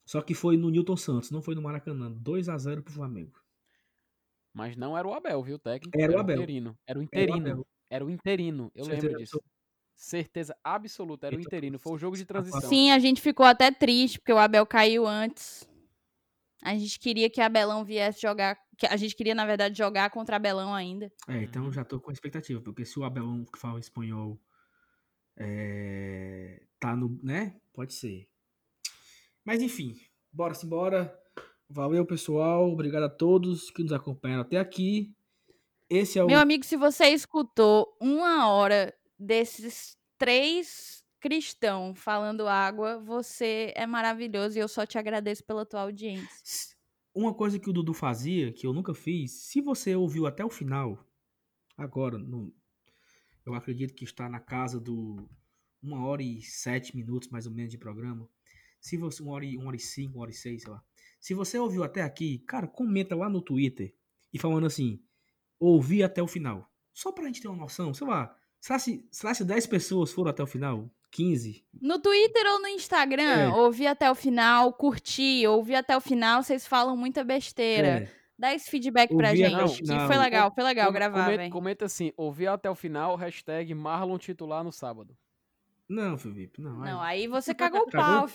Só que foi no Newton Santos, não foi no Maracanã. 2 a 0 pro Flamengo. Mas não era o Abel, viu, técnico? Era o Abel. interino. Era o Era o interino. Abel. Era o interino. Eu Certeza lembro disso. Certeza absoluta, era o interino. Foi o jogo de transição. Sim, a gente ficou até triste, porque o Abel caiu antes. A gente queria que Abelão viesse jogar. que A gente queria, na verdade, jogar contra Abelão ainda. É, então já tô com expectativa, porque se o Abelão que fala espanhol é, tá no. né? Pode ser. Mas enfim, bora simbora. Valeu, pessoal. Obrigado a todos que nos acompanharam até aqui. Esse é o. Meu amigo, se você escutou uma hora desses três cristãos falando água, você é maravilhoso e eu só te agradeço pela tua audiência. Uma coisa que o Dudu fazia, que eu nunca fiz, se você ouviu até o final, agora, no- eu acredito que está na casa do uma hora e sete minutos, mais ou menos, de programa. Se você, uma hora e, uma hora e cinco, uma hora e seis, sei lá. Se você ouviu até aqui, cara, comenta lá no Twitter e falando assim, ouvi até o final. Só pra gente ter uma noção, sei lá, será se, será se 10 pessoas foram até o final? 15? No Twitter ou no Instagram, É. ouvi até o final, curti, ouvi até o final, vocês falam muita besteira. É, Dá esse feedback pra Ouvi gente. até o que foi legal, foi legal Come- gravar, comenta, velho. comenta assim, ouvi até o final, hashtag Marlon titular no sábado. não, Felipe, não. Não, aí- aí você cagou o pau.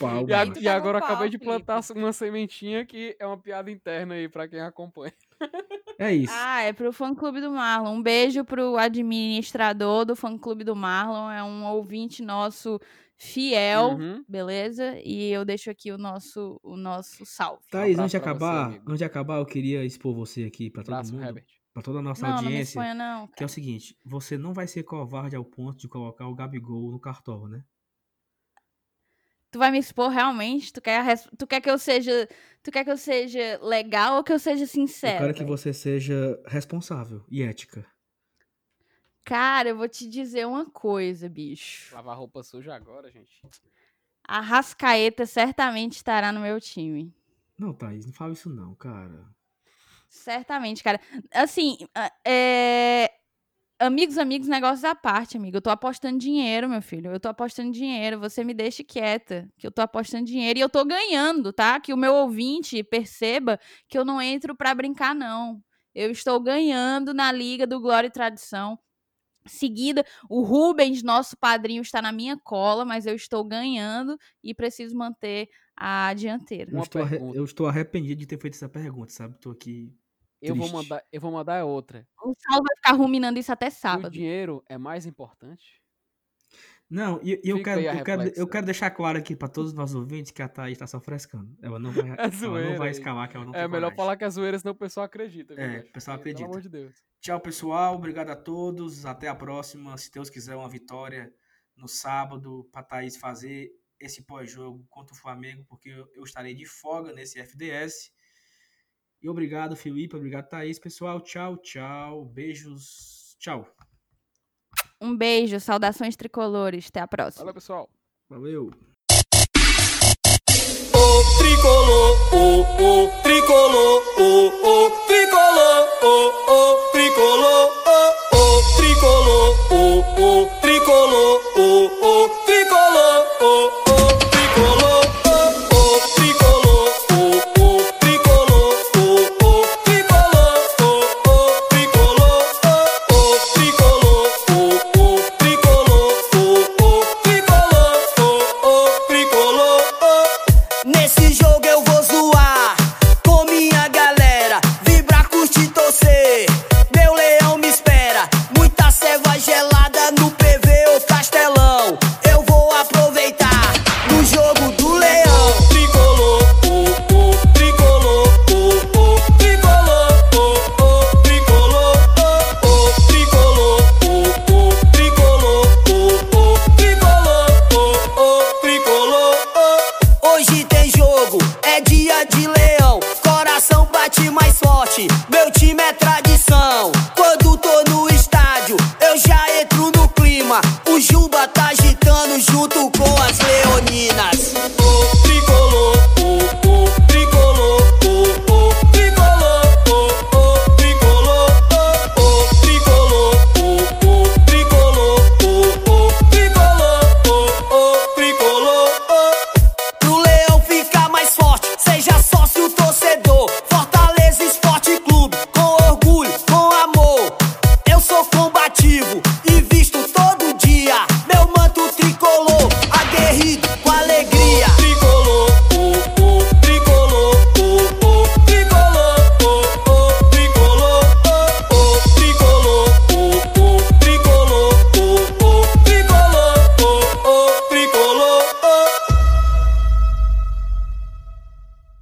E, e agora acabei de Felipe. plantar uma sementinha que é uma piada interna aí pra quem acompanha. É isso. Ah, é pro fã clube do Marlon. Um beijo pro administrador do fã clube do Marlon. É um ouvinte nosso fiel, Uhum. beleza? E eu deixo aqui o nosso, o nosso salve. Thaís, Um antes de você, acabar, amigo. antes de acabar, eu queria expor você aqui pra todo Abraço, mundo, Herbert. pra toda a nossa não, não me audiência, exponha, não. que é o seguinte, você não vai ser covarde ao ponto de colocar o Gabigol no cartola, né? Tu vai me expor realmente? Tu quer, res- tu quer que eu seja. Tu quer que eu seja legal ou que eu seja sincero? eu quero que você seja responsável e ética. Cara, eu vou te dizer uma coisa, bicho. Lavar roupa suja agora, gente. A Rascaeta certamente estará no meu time. Não, Thaís, não fala isso não, cara. Certamente, cara. Assim, é... amigos, amigos, negócios à parte, amigo. Eu tô apostando dinheiro, meu filho. Eu tô apostando dinheiro. Você me deixe quieta, que eu tô apostando dinheiro e eu tô ganhando, tá? Que o meu ouvinte perceba que eu não entro pra brincar, não. Eu estou ganhando na Liga do Glória e Tradição. Seguida, o Rubens, nosso padrinho, está na minha cola, mas eu estou ganhando e preciso manter a dianteira. Eu estou, arre- eu estou arrependido de ter feito essa pergunta, sabe? Tô aqui. Eu vou, mandar, eu vou mandar outra. O Saulo vai ficar ruminando isso até O sábado. dinheiro é mais importante? Não, e, e eu, Fica quero, eu, quero, eu quero deixar claro aqui pra todos os nossos ouvintes que a Thaís tá só frescando. Ela não vai, ela não zoeira vai escalar, que ela não É melhor coragem. falar que é zoeira, senão o pessoal acredita. É, o pessoal acredita. Pelo amor de Deus. Tchau, pessoal. Obrigado a todos. Até a próxima. Se Deus quiser, uma vitória no sábado para Thaís fazer esse pós-jogo contra o Flamengo, porque eu, eu estarei de folga nesse FDS. E obrigado, Felipe. Obrigado, Thaís. Pessoal, tchau, tchau. Beijos. Tchau. Um beijo. Saudações tricolores. Até a próxima. Valeu, pessoal. Valeu. O tricolor, o, o tricolor, o, o tricolor, o, o tricolor, o, o tricolor, o, o tricolor, o.